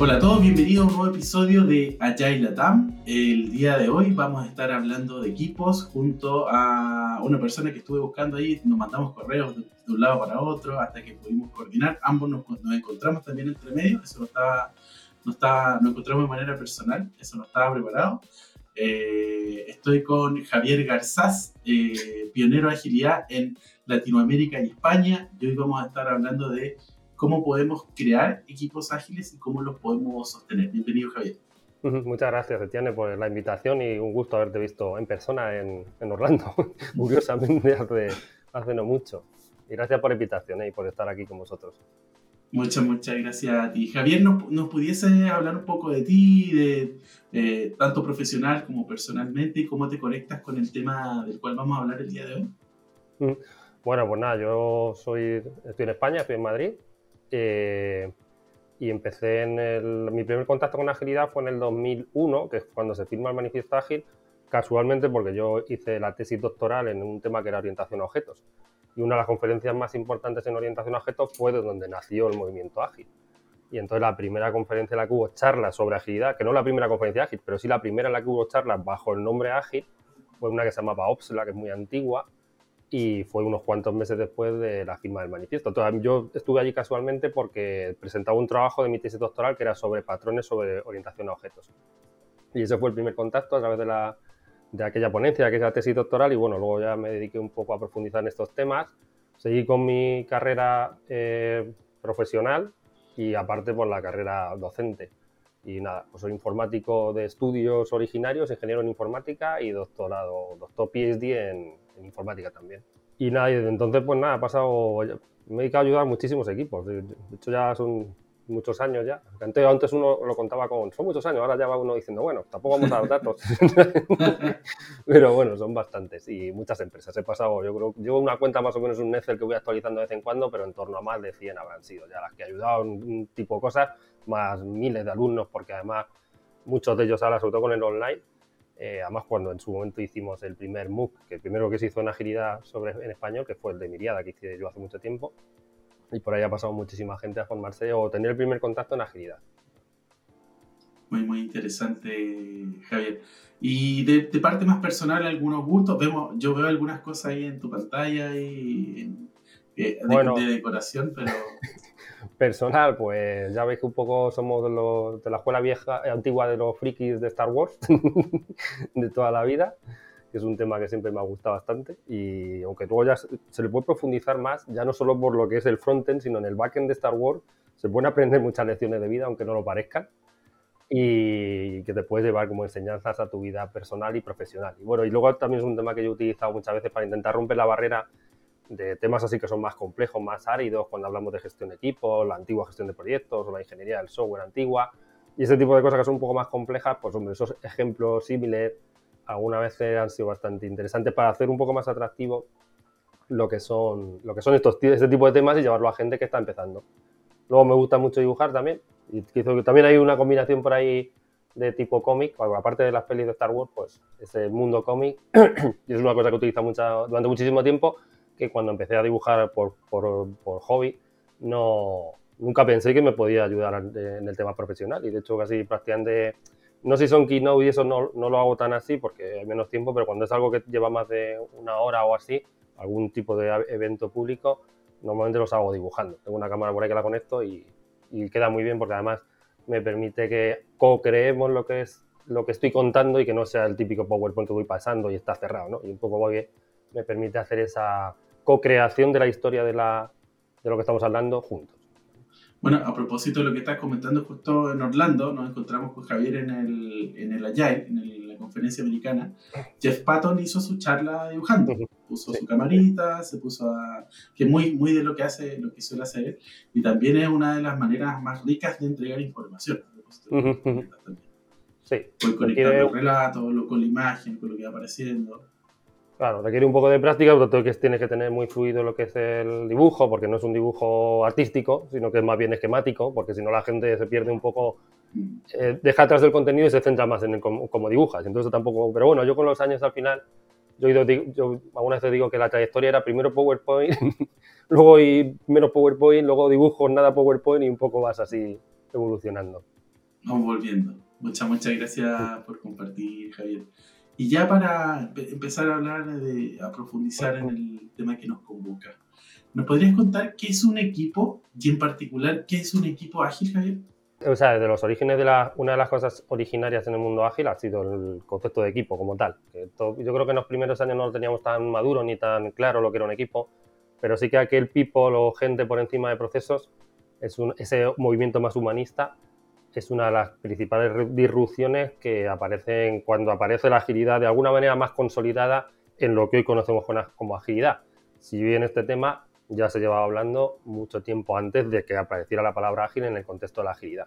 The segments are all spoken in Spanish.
Hola a todos, bienvenidos a un nuevo episodio de Agile Latam. El día de hoy vamos a estar hablando de equipos junto a una persona que estuve buscando ahí. Nos mandamos correos de, un lado para otro hasta que pudimos coordinar. Ambos nos, encontramos también entre medio. Eso no estaba, no estaba, nos encontramos de manera personal. Eso no estaba preparado. Eh, estoy con Javier Garzás, eh, pionero de agilidad en Latinoamérica y España. Y hoy vamos a estar hablando de cómo podemos crear equipos ágiles y cómo los podemos sostener. Bienvenido, Javier. Muchas gracias, Etienne, por la invitación y un gusto haberte visto en persona en, Orlando, curiosamente hace, hace no mucho. Y gracias por la invitación eh, y por estar aquí con vosotros. Muchas, muchas gracias a ti. Javier, ¿nos, nos pudiese hablar un poco de ti, de eh, tanto profesional como personalmente, y cómo te conectas con el tema del cual vamos a hablar el día de hoy? Bueno, pues nada, yo soy, estoy en España, estoy en Madrid, eh, y empecé en el, mi primer contacto con agilidad fue en el 2001, que es cuando se firma el manifiesto ágil, casualmente porque yo hice la tesis doctoral en un tema que era orientación a objetos. Y una de las conferencias más importantes en orientación a objetos fue de donde nació el movimiento ágil. Y entonces la primera conferencia en la que hubo charlas sobre agilidad, que no la primera conferencia ágil, pero sí la primera en la que hubo charlas bajo el nombre ágil, fue una que se llamaba OPSLA, que es muy antigua, y fue unos cuantos meses después de la firma del manifiesto. Entonces, yo estuve allí casualmente porque presentaba un trabajo de mi tesis doctoral que era sobre patrones sobre orientación a objetos. Y ese fue el primer contacto a través de, la, de aquella ponencia, de aquella tesis doctoral, y bueno, luego ya me dediqué un poco a profundizar en estos temas. Seguí con mi carrera eh, profesional y aparte por la carrera docente. Y nada, pues soy informático de estudios originarios, ingeniero en informática y doctorado, doctor PhD en, en informática también. Y nada, y desde entonces, pues nada, ha pasado, me he dedicado a ayudar a muchísimos equipos. De hecho, ya son muchos años ya. Antes, antes uno lo contaba con, son muchos años, ahora ya va uno diciendo, bueno, tampoco vamos a dar datos. Pero bueno, son bastantes y muchas empresas. He pasado, yo creo, llevo una cuenta más o menos un Excel que voy actualizando de vez en cuando, pero en torno a más de 100 habrán sido ya las que he ayudado en un tipo de cosas, más miles de alumnos, porque además muchos de ellos ahora, sobre todo con el online, eh, además, cuando en su momento hicimos el primer MOOC, que el primero que se hizo en agilidad sobre, en español, que fue el de Miriada, que hice yo hace mucho tiempo, y por ahí ha pasado muchísima gente a formarse o tener el primer contacto en agilidad. Muy, muy interesante, Javier. Y de, parte más personal, algunos gustos. Vemos, yo veo algunas cosas ahí en tu pantalla y eh, de, decoración, pero... personal, pues ya veis que un poco somos de, la escuela vieja, eh, antigua de los frikis de Star Wars, de toda la vida, que es un tema que siempre me ha gustado bastante. Y aunque luego ya se le puede profundizar más, ya no solo por lo que es el frontend, sino en el backend de Star Wars, se pueden aprender muchas lecciones de vida, aunque no lo parezcan, y que te puedes llevar como enseñanzas a tu vida personal y profesional. Y bueno, y luego también es un tema que yo he utilizado muchas veces para intentar romper la barrera de temas así que son más complejos, más áridos, cuando hablamos de gestión de equipos, la antigua gestión de proyectos o la ingeniería del software antigua, y ese tipo de cosas que son un poco más complejas, pues hombre, esos ejemplos similares alguna vez han sido bastante interesantes para hacer un poco más atractivo lo que son, lo que son estos, este tipo de temas y llevarlo a gente que está empezando. Luego me gusta mucho dibujar también, y también hay una combinación por ahí de tipo cómic, aparte de las pelis de Star Wars, pues ese mundo cómic, y es una cosa que utilizo mucha, durante muchísimo tiempo, que cuando empecé a dibujar por, por, por hobby, no, nunca pensé que me podía ayudar en el tema profesional. Y de hecho, casi prácticamente, no sé si son keynote y eso no, no, lo hago tan así porque hay menos tiempo, pero cuando es algo que lleva más de una hora o así, algún tipo de evento público, normalmente los hago dibujando. Tengo una cámara por ahí que la conecto y, y queda muy bien porque además me permite que co-creemos lo que es lo que estoy contando y que no sea el típico PowerPoint que voy pasando y está cerrado, ¿no? Y un poco voy, me permite hacer esa co-creación de la historia de, la, de lo que estamos hablando juntos. Bueno, a propósito de lo que estás comentando, justo en Orlando nos encontramos con Javier en el, en el Agile, en la conferencia americana. Jeff Patton hizo su charla dibujando. Puso su camarita, se puso a. que es muy, muy de lo que hace, lo que suele hacer Y también es una de las maneras más ricas de entregar información. Sí. Puedes conectar los relatos, con la imagen, con lo que va apareciendo. Claro, requiere un poco de práctica, pero tienes que tener muy fluido lo que es el dibujo, porque no es un dibujo artístico, sino que es más bien esquemático, porque si no la gente se pierde un poco, eh, deja atrás del contenido y se centra más en cómo, dibujas. Entonces tampoco, pero bueno, yo con los años al final, yo, yo alguna vez digo que la trayectoria era primero PowerPoint, luego y menos PowerPoint, luego dibujos, nada PowerPoint y un poco vas así evolucionando. Vamos volviendo. Muchas, muchas gracias por compartir, Javier. Y ya para empezar a hablar, de, a profundizar en el tema que nos convoca, ¿nos podrías contar qué es un equipo y en particular qué es un equipo ágil, Javier? O sea, de los orígenes de la, una de las cosas originarias en el mundo ágil ha sido el concepto de equipo como tal. yo creo que en los primeros años no lo teníamos tan maduro ni tan claro lo que era un equipo, pero sí que aquel people o gente por encima de procesos es un, ese movimiento más humanista es una de las principales disrupciones que aparecen cuando aparece la agilidad de alguna manera más consolidada en lo que hoy conocemos como agilidad. Si bien este tema ya se llevaba hablando mucho tiempo antes de que apareciera la palabra ágil en el contexto de la agilidad.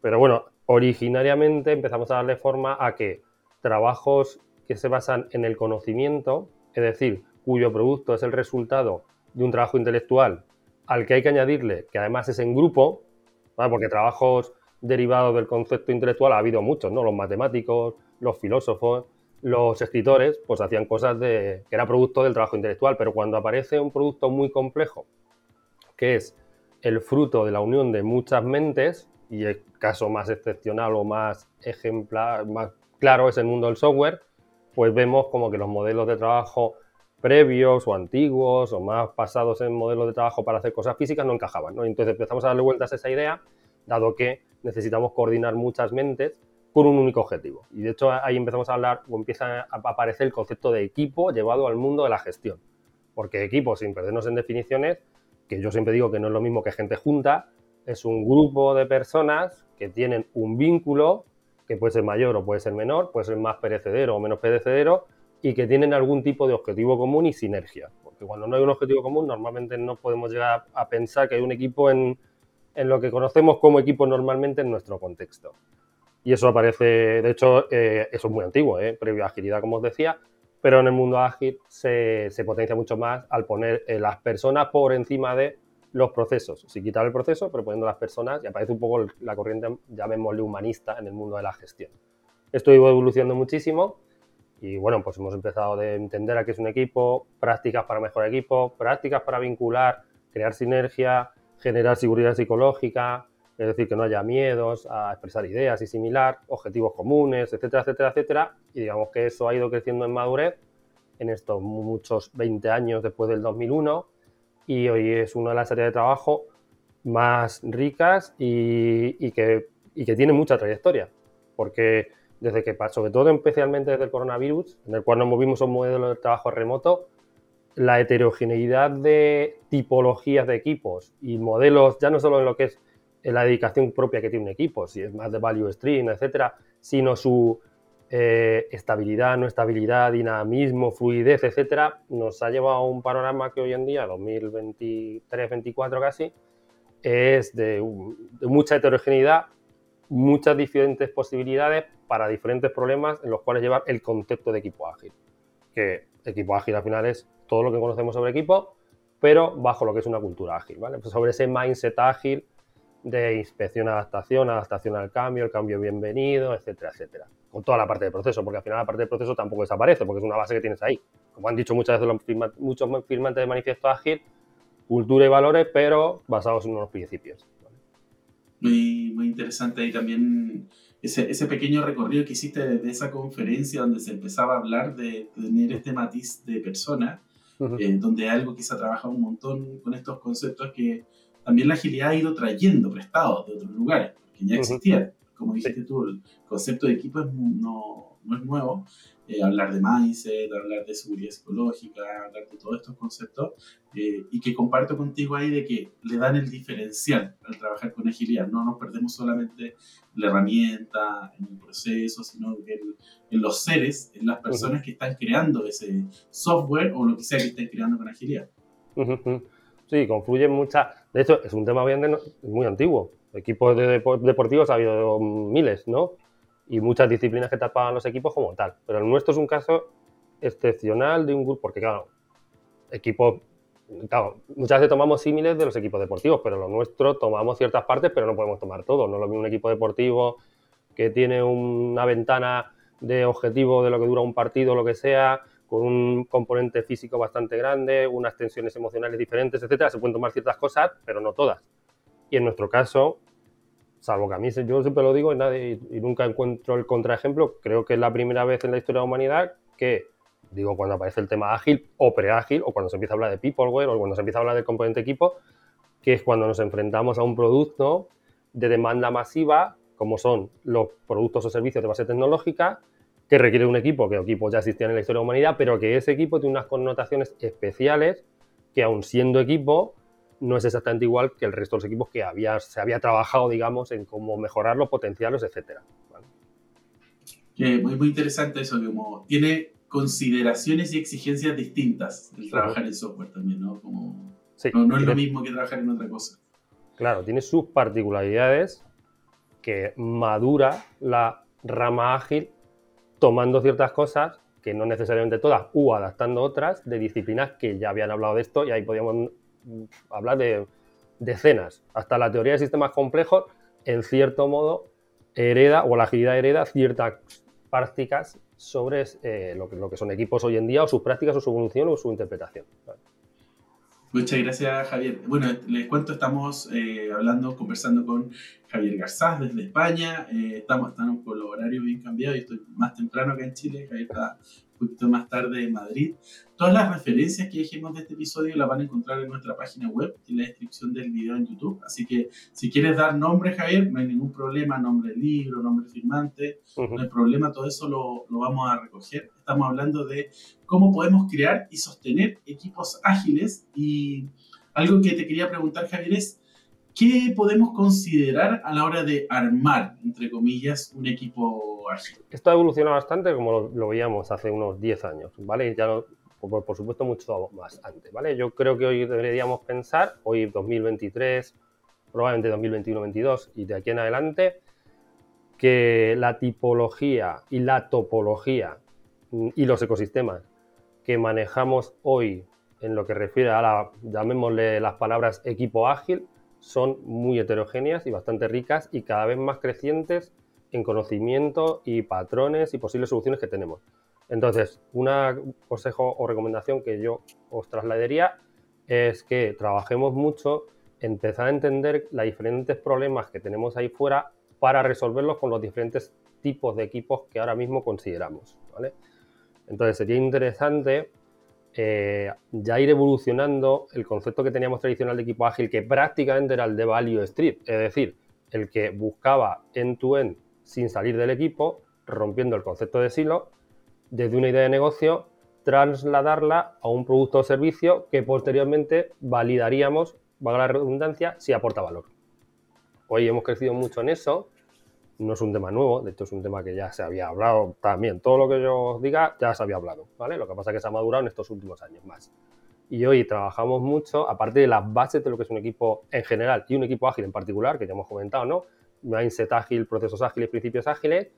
Pero bueno, originariamente empezamos a darle forma a que trabajos que se basan en el conocimiento, es decir, cuyo producto es el resultado de un trabajo intelectual al que hay que añadirle que además es en grupo, porque trabajos derivados del concepto intelectual ha habido muchos, ¿no? Los matemáticos, los filósofos, los escritores, pues hacían cosas de, que era producto del trabajo intelectual, pero cuando aparece un producto muy complejo, que es el fruto de la unión de muchas mentes, y el caso más excepcional o más ejemplar, más claro es el mundo del software, pues vemos como que los modelos de trabajo previos o antiguos o más pasados en modelos de trabajo para hacer cosas físicas no encajaban. ¿no? Entonces empezamos a darle vueltas a esa idea, dado que necesitamos coordinar muchas mentes con un único objetivo. Y de hecho ahí empezamos a hablar o empieza a aparecer el concepto de equipo llevado al mundo de la gestión. Porque equipo, sin perdernos en definiciones, que yo siempre digo que no es lo mismo que gente junta, es un grupo de personas que tienen un vínculo que puede ser mayor o puede ser menor, puede ser más perecedero o menos perecedero, y que tienen algún tipo de objetivo común y sinergia. Porque cuando no hay un objetivo común, normalmente no podemos llegar a pensar que hay un equipo en, en lo que conocemos como equipo normalmente en nuestro contexto. Y eso aparece, de hecho, eh, eso es muy antiguo, ¿eh? previo a agilidad, como os decía, pero en el mundo ágil se, se potencia mucho más al poner eh, las personas por encima de los procesos. Si quitar el proceso, pero poniendo las personas, y aparece un poco la corriente, llamémosle humanista, en el mundo de la gestión. Esto iba evolucionando muchísimo y bueno, pues hemos empezado a entender a qué es un equipo, prácticas para mejorar equipo, prácticas para vincular, crear sinergia, generar seguridad psicológica, es decir, que no haya miedos a expresar ideas y similar, objetivos comunes, etcétera, etcétera, etcétera. Y digamos que eso ha ido creciendo en madurez en estos muchos 20 años después del 2001 y hoy es una de las áreas de trabajo más ricas y, que, y que tiene mucha trayectoria, porque desde que, sobre todo especialmente desde el coronavirus, en el cual nos movimos a un modelo de trabajo remoto, la heterogeneidad de tipologías de equipos y modelos, ya no solo en lo que es la dedicación propia que tiene un equipo, si es más de value stream, etcétera, sino su eh, estabilidad, no estabilidad, dinamismo, fluidez, etcétera, nos ha llevado a un panorama que hoy en día, 2023-2024 casi, es de, de, mucha heterogeneidad, muchas diferentes posibilidades para diferentes problemas en los cuales llevar el concepto de equipo ágil. Que equipo ágil al final es todo lo que conocemos sobre equipo, pero bajo lo que es una cultura ágil, ¿vale? Pues sobre ese mindset ágil de inspección, adaptación, adaptación al cambio, el cambio bienvenido, etcétera, etcétera. Con toda la parte de proceso, porque al final la parte de proceso tampoco desaparece, porque es una base que tienes ahí. Como han dicho muchas veces los muchos firmantes de manifiesto ágil, cultura y valores, pero basados en unos principios. Muy, muy interesante y también ese, ese, pequeño recorrido que hiciste de esa conferencia donde se empezaba a hablar de, tener este matiz de persona eh, donde algo que se ha trabajado un montón con estos conceptos que también la agilidad ha ido trayendo prestados de otros lugares, que ya existían. Como dijiste tú, el concepto de equipo no, no es nuevo, eh, hablar de mindset, hablar de seguridad psicológica, hablar de todos estos conceptos, eh, y que comparto contigo ahí de que le dan el diferencial al trabajar con agilidad. No nos perdemos solamente la herramienta, en el proceso, sino que en los seres, en las personas que están creando ese software o lo que sea que estén creando con agilidad. Sí, confluyen muchas. De hecho, es un tema muy antiguo. Equipos de deportivos ha habido miles, ¿no? Y muchas disciplinas que tapaban los equipos como tal. Pero el nuestro es un caso excepcional de un grupo, porque claro, equipos, claro, muchas veces tomamos símiles de los equipos deportivos, pero lo nuestro tomamos ciertas partes, pero no podemos tomar todo. No es lo mismo un equipo deportivo que tiene una ventana de objetivo de lo que dura un partido, lo que sea, con un componente físico bastante grande, unas tensiones emocionales diferentes, etcétera. Se pueden tomar ciertas cosas, pero no todas. Y en nuestro caso, salvo que a mí yo siempre lo digo y, nadie, y nunca encuentro el contraejemplo, creo que es la primera vez en la historia de la humanidad que, digo, cuando aparece el tema ágil o preágil, o cuando se empieza a hablar de peopleware, o cuando se empieza a hablar del componente equipo, que es cuando nos enfrentamos a un producto de demanda masiva, como son los productos o servicios de base tecnológica, que requiere un equipo, que equipos ya existían en la historia de la humanidad, pero que ese equipo tiene unas connotaciones especiales que aun siendo equipo, no es exactamente igual que el resto de los equipos que había, se había trabajado, digamos, en cómo mejorarlos, potenciarlos, etcétera. muy, muy interesante eso, como tiene consideraciones y exigencias distintas el trabajar en software también, ¿no? Como, no, es lo mismo que trabajar en otra cosa. Claro, tiene sus particularidades que madura la rama ágil tomando ciertas cosas que no necesariamente todas, u adaptando otras de disciplinas que ya habían hablado de esto y ahí podíamos hablar de decenas. Hasta la teoría de sistemas complejos, en cierto modo, hereda, o la agilidad hereda ciertas prácticas sobre eh, lo, que, que, son equipos hoy en día, o sus prácticas, o su evolución, o su interpretación. Muchas gracias, Javier. Bueno, les cuento, estamos eh, hablando, conversando con Javier Garzás desde España. Eh, estamos, estamos con los horarios bien cambiados y estoy más temprano acá en Chile. Javier está poquito más tarde en Madrid. Todas las referencias que dijimos de este episodio las van a encontrar en nuestra página web y en la descripción del video en YouTube. Así que si quieres dar nombre, Javier, no hay ningún problema, nombre del libro, nombre firmante, no hay problema, todo eso lo, lo vamos a recoger. Estamos hablando de cómo podemos crear y sostener equipos ágiles y algo que te quería preguntar, Javier, es ¿qué podemos considerar a la hora de armar, entre comillas, un equipo ágil? Esto ha evolucionado bastante como lo, veíamos hace unos 10 años, ¿vale? Ya por, supuesto mucho más antes, ¿vale? Yo creo que hoy deberíamos pensar, hoy 2023, probablemente 2021-2022 y de aquí en adelante, que la tipología y la topología mm, y los ecosistemas que manejamos hoy en lo que refiere a la, llamémosle las palabras equipo ágil, son muy heterogéneas y bastante ricas y cada vez más crecientes en conocimiento y patrones y posibles soluciones que tenemos. Entonces, un consejo o recomendación que yo os trasladaría es que trabajemos mucho, empezar a entender los diferentes problemas que tenemos ahí fuera para resolverlos con los diferentes tipos de equipos que ahora mismo consideramos. Entonces, sería interesante eh, ya ir evolucionando el concepto que teníamos tradicional de equipo ágil, que prácticamente era el de value street, es decir, el que buscaba end-to-end sin salir del equipo, rompiendo el concepto de silo, desde una idea de negocio, trasladarla a un producto o servicio que posteriormente validaríamos, valga la redundancia, si aporta valor. Hoy hemos crecido mucho en eso no es un tema nuevo, de hecho es un tema que ya se había hablado también. Todo lo que yo os diga ya se había hablado, ¿vale? Lo que pasa es que se ha madurado en estos últimos años más. Y hoy trabajamos mucho, aparte de las bases de lo que es un equipo en general y un equipo ágil en particular, que ya hemos comentado, ¿no? Mindset ágil, procesos ágiles, principios ágiles,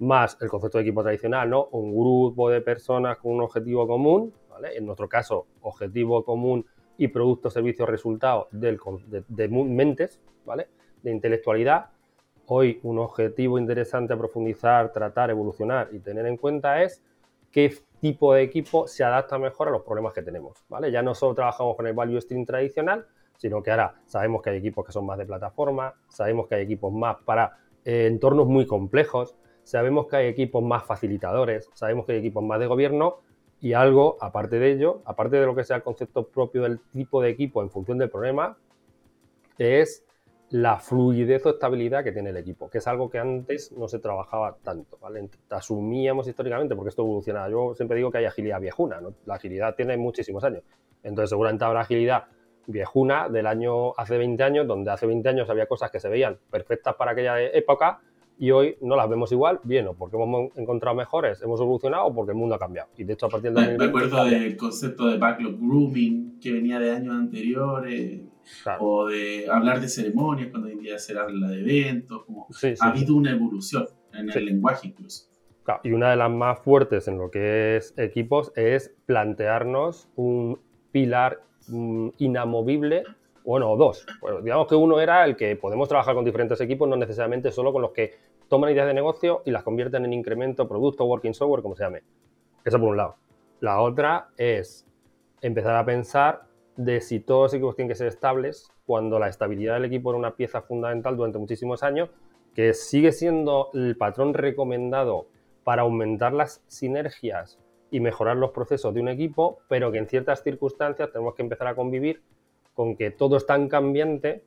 más el concepto de equipo tradicional, ¿no? Un grupo de personas con un objetivo común, ¿vale? En nuestro caso, objetivo común y producto, servicio, resultado del, de, de mentes, ¿vale? De intelectualidad Hoy un objetivo interesante a profundizar, tratar, evolucionar y tener en cuenta es qué tipo de equipo se adapta mejor a los problemas que tenemos, ¿vale? Ya no solo trabajamos con el value stream tradicional, sino que ahora sabemos que hay equipos que son más de plataforma, sabemos que hay equipos más para eh, entornos muy complejos, sabemos que hay equipos más facilitadores, sabemos que hay equipos más de gobierno y algo, aparte de ello, aparte de lo que sea el concepto propio del tipo de equipo en función del problema, es la fluidez o estabilidad que tiene el equipo, que es algo que antes no se trabajaba tanto, ¿vale? Asumíamos históricamente, porque esto evoluciona. Yo siempre digo que hay agilidad viejuna, ¿no? La agilidad tiene muchísimos años. Entonces, seguramente habrá agilidad viejuna del año hace 20 años, donde hace 20 años había cosas que se veían perfectas para aquella época y hoy no las vemos igual, bien, o porque hemos encontrado mejores, hemos evolucionado o porque el mundo ha cambiado. Y de hecho, a partir de... Me acuerdo del concepto de backlog grooming que venía de años anteriores o de hablar de ceremonias cuando hoy día se habla de eventos, como ha habido una evolución en el lenguaje incluso. y una de las más fuertes en lo que es equipos es plantearnos un pilar mm, inamovible, bueno, o dos. digamos que uno era el que podemos trabajar con diferentes equipos, no necesariamente solo con los que toman ideas de negocio y las convierten en incremento, producto, working software, como se llame. Eso por un lado. La otra es empezar a pensar de si todos los equipos tienen que ser estables, cuando la estabilidad del equipo era una pieza fundamental durante muchísimos años, que sigue siendo el patrón recomendado para aumentar las sinergias y mejorar los procesos de un equipo, pero que en ciertas circunstancias tenemos que empezar a convivir con que todo es tan cambiante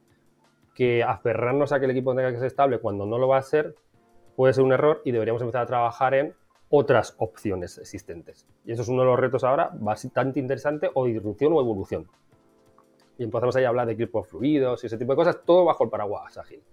que aferrarnos a que el equipo tenga que ser estable cuando no lo va a ser puede ser un error y deberíamos empezar a trabajar en otras opciones existentes. Y eso es uno de los retos ahora bastante interesante, o disrupción o evolución. Y empezamos ahí a hablar de equipos fluidos y ese tipo de cosas, todo bajo el paraguas ágil.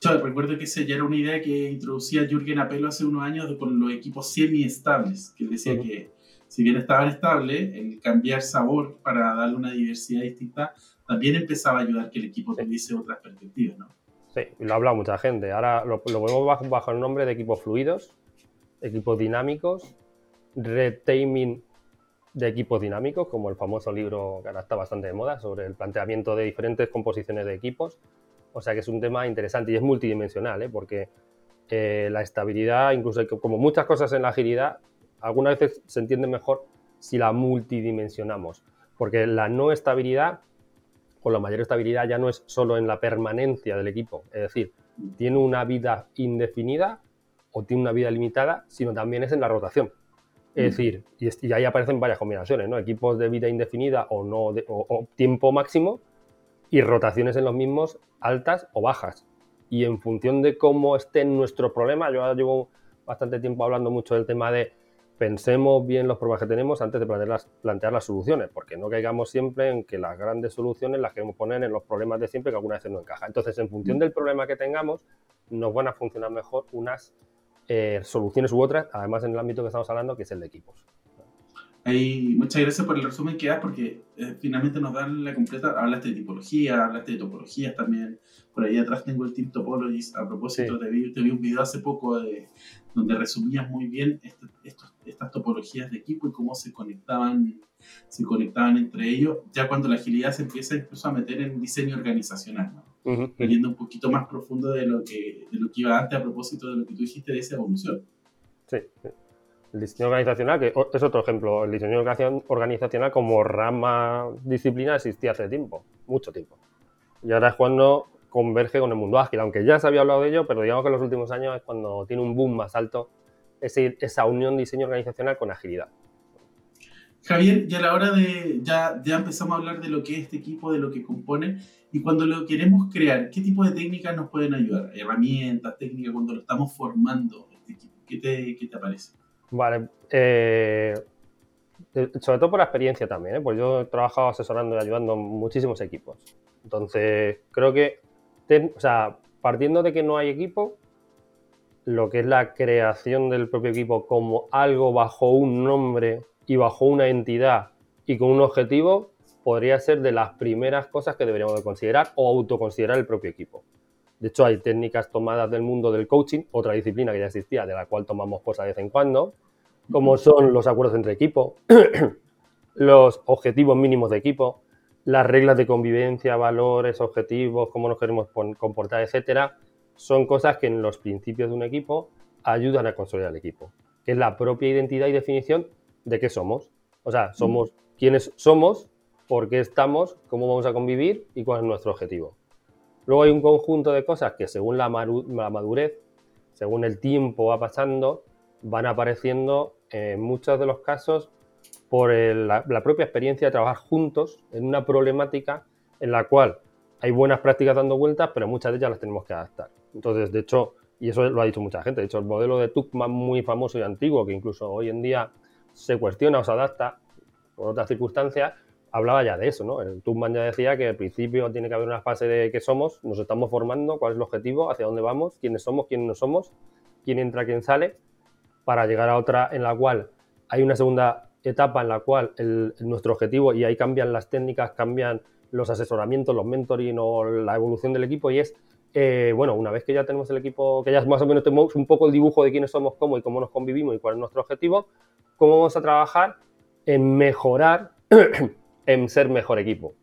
Yo recuerdo que esa ya era una idea que introducía Jürgen Apelo hace unos años con los equipos semi-estables, que decía que si bien estaban estables, el cambiar sabor para darle una diversidad distinta también empezaba a ayudar que el equipo tuviese otras perspectivas, ¿no? Sí, lo ha hablado mucha gente. Ahora lo, lo vemos bajo, bajo, el nombre de equipos fluidos, equipos dinámicos, retaming de equipos dinámicos, como el famoso libro que ahora está bastante de moda sobre el planteamiento de diferentes composiciones de equipos. O sea que es un tema interesante y es multidimensional, ¿eh? porque eh, la estabilidad, incluso como muchas cosas en la agilidad, algunas veces se entiende mejor si la multidimensionamos, porque la no estabilidad con la mayor estabilidad ya no es solo en la permanencia del equipo, es decir, tiene una vida indefinida o tiene una vida limitada, sino también es en la rotación. Es mm. decir, y, ahí aparecen varias combinaciones, ¿no? Equipos de vida indefinida o, no o, tiempo máximo y rotaciones en los mismos altas o bajas. Y en función de cómo esté nuestro problema, yo llevo bastante tiempo hablando mucho del tema de pensemos bien los problemas que tenemos antes de plantear las, plantear las, soluciones, porque no caigamos siempre en que las grandes soluciones las queremos poner en los problemas de siempre que alguna vez no encaja. Entonces, en función mm. del problema que tengamos, nos van a funcionar mejor unas eh, soluciones u otras, además en el ámbito que estamos hablando, que es el de equipos. Ahí, muchas gracias por el resumen que das, porque eh, finalmente nos dan la completa. Hablaste de tipología, hablaste de topologías también. Por ahí atrás tengo el Team Topologies. A propósito, te, vi, te, vi, un video hace poco de, donde resumías muy bien este, estas topologías de equipo y cómo se conectaban, se conectaban entre ellos, ya cuando la agilidad se empieza incluso a meter en diseño organizacional, ¿no? Yendo un poquito más profundo de lo, que, de lo que iba antes a propósito de lo que tú dijiste de esa evolución. Sí. El diseño organizacional, que es otro ejemplo, el diseño organizacional como rama disciplina existía hace tiempo, mucho tiempo. Y ahora es cuando converge con el mundo ágil, aunque ya se había hablado de ello, pero digamos que en los últimos años es cuando tiene un boom más alto esa unión diseño organizacional con agilidad. Javier, ya a la hora de, ya, ya empezamos a hablar de lo que es este equipo, de lo que compone, y cuando lo queremos crear, ¿qué tipo de técnicas nos pueden ayudar? Herramientas, técnicas, cuando lo estamos formando, este equipo, ¿qué te, qué te parece? Vale. Eh, sobre todo por la experiencia también, ¿eh? pues yo he trabajado asesorando y ayudando muchísimos equipos. Entonces, creo que, o sea, partiendo de que no hay equipo, lo que es la creación del propio equipo como algo bajo un nombre y bajo una entidad y con un objetivo, podría ser de las primeras cosas que deberíamos de considerar o autoconsiderar el propio equipo. De hecho, hay técnicas tomadas del mundo del coaching, otra disciplina que ya existía, de la cual tomamos cosas de vez en cuando, como son los acuerdos entre equipo, los objetivos mínimos de equipo, las reglas de convivencia, valores, objetivos, cómo nos queremos comportar, etcétera, son cosas que en los principios de un equipo ayudan a consolidar el equipo, que es la propia identidad y definición de qué somos. O sea, somos quiénes somos, por qué estamos, cómo vamos a convivir y cuál es nuestro objetivo. Luego hay un conjunto de cosas que según la, madurez, según el tiempo va pasando, van apareciendo en muchos de los casos por la, propia experiencia de trabajar juntos en una problemática en la cual hay buenas prácticas dando vueltas, pero muchas de ellas las tenemos que adaptar. Entonces, de hecho, y eso lo ha dicho mucha gente, de hecho, el modelo de Tuckman muy famoso y antiguo, que incluso hoy en día se cuestiona o se adapta por otras circunstancias, hablaba ya de eso, ¿no? El Tuchman ya decía que al principio tiene que haber una fase de qué somos, nos estamos formando, cuál es el objetivo, hacia dónde vamos, quiénes somos, quiénes no somos, quién entra, quién sale, para llegar a otra en la cual hay una segunda etapa en la cual nuestro objetivo, y ahí cambian las técnicas, cambian los asesoramientos, los mentoring o la evolución del equipo, y es, eh, bueno, una vez que ya tenemos el equipo, que ya más o menos tenemos un poco el dibujo de quiénes somos, cómo y cómo nos convivimos y cuál es nuestro objetivo, cómo vamos a trabajar en mejorar en ser mejor equipo.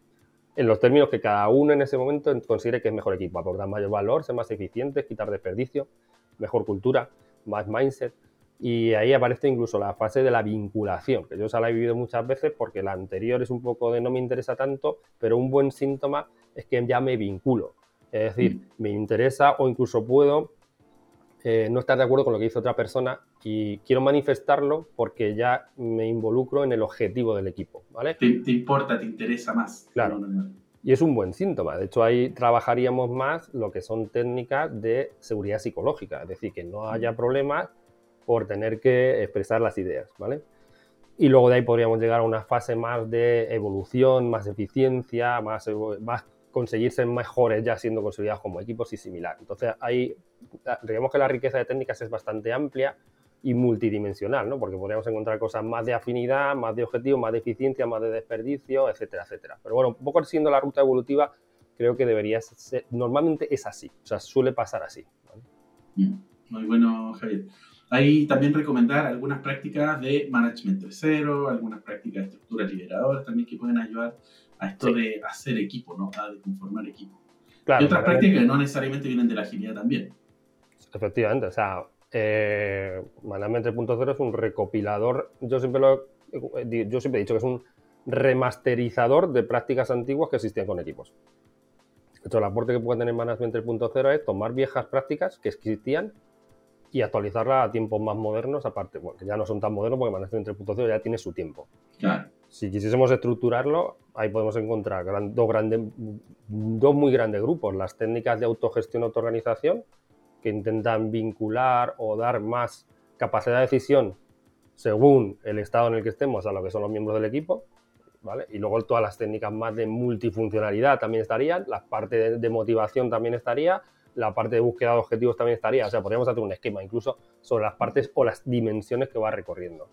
En los términos que cada uno en ese momento considere que es mejor equipo. Aportar mayor valor, ser más eficientes, quitar desperdicio, mejor cultura, más mindset. y ahí aparece incluso la fase de la vinculación, que yo ya la he vivido muchas veces porque la anterior es un poco de no me interesa tanto, pero un buen síntoma es que ya me vinculo. Es decir, mm. me interesa o incluso puedo eh, no estar de acuerdo con lo que dice otra persona y quiero manifestarlo porque ya me involucro en el objetivo del equipo, ¿vale? Te, importa, te interesa más. Claro. Y es un buen síntoma. De hecho, ahí trabajaríamos más lo que son técnicas de seguridad psicológica, es decir, que no haya problemas por tener que expresar las ideas, ¿vale? Y luego de ahí podríamos llegar a una fase más de evolución, más eficiencia, más, más conseguir ser mejores ya siendo considerados como equipos y similar. Entonces ahí digamos que la riqueza de técnicas es bastante amplia y multidimensional, ¿no? Porque podríamos encontrar cosas más de afinidad, más de objetivo, más de eficiencia, más de desperdicio, etcétera, etcétera. Pero bueno, un poco siendo la ruta evolutiva, creo que debería ser, normalmente es así, o sea, suele pasar así. Muy bueno, Javier. Ahí también recomendar algunas prácticas de management cero, algunas prácticas de estructuras liberadoras también que pueden ayudar a esto de hacer equipo, ¿no? A de conformar equipo. y otras prácticas que no necesariamente vienen de la agilidad también. Efectivamente, o sea, eh, Management 3.0 es un recopilador, yo siempre, lo, yo siempre he dicho que es un remasterizador de prácticas antiguas que existían con equipos. De hecho, el aporte que puede tener Management 3.0 es tomar viejas prácticas que existían y actualizarla a tiempos más modernos, aparte, bueno, que ya no son tan modernos porque Management 3.0 ya tiene su tiempo. Si quisiésemos estructurarlo, ahí podemos encontrar dos, grandes, dos muy grandes grupos, las técnicas de autogestión autoorganización, que intentan vincular o dar más capacidad de decisión según el estado en el que estemos a lo que son los miembros del equipo, ¿vale? Y luego todas las técnicas más de multifuncionalidad también estarían, la parte de motivación también estaría, la parte de búsqueda de objetivos también estaría. O sea, podríamos hacer un esquema incluso sobre las partes o las dimensiones que va recorriendo.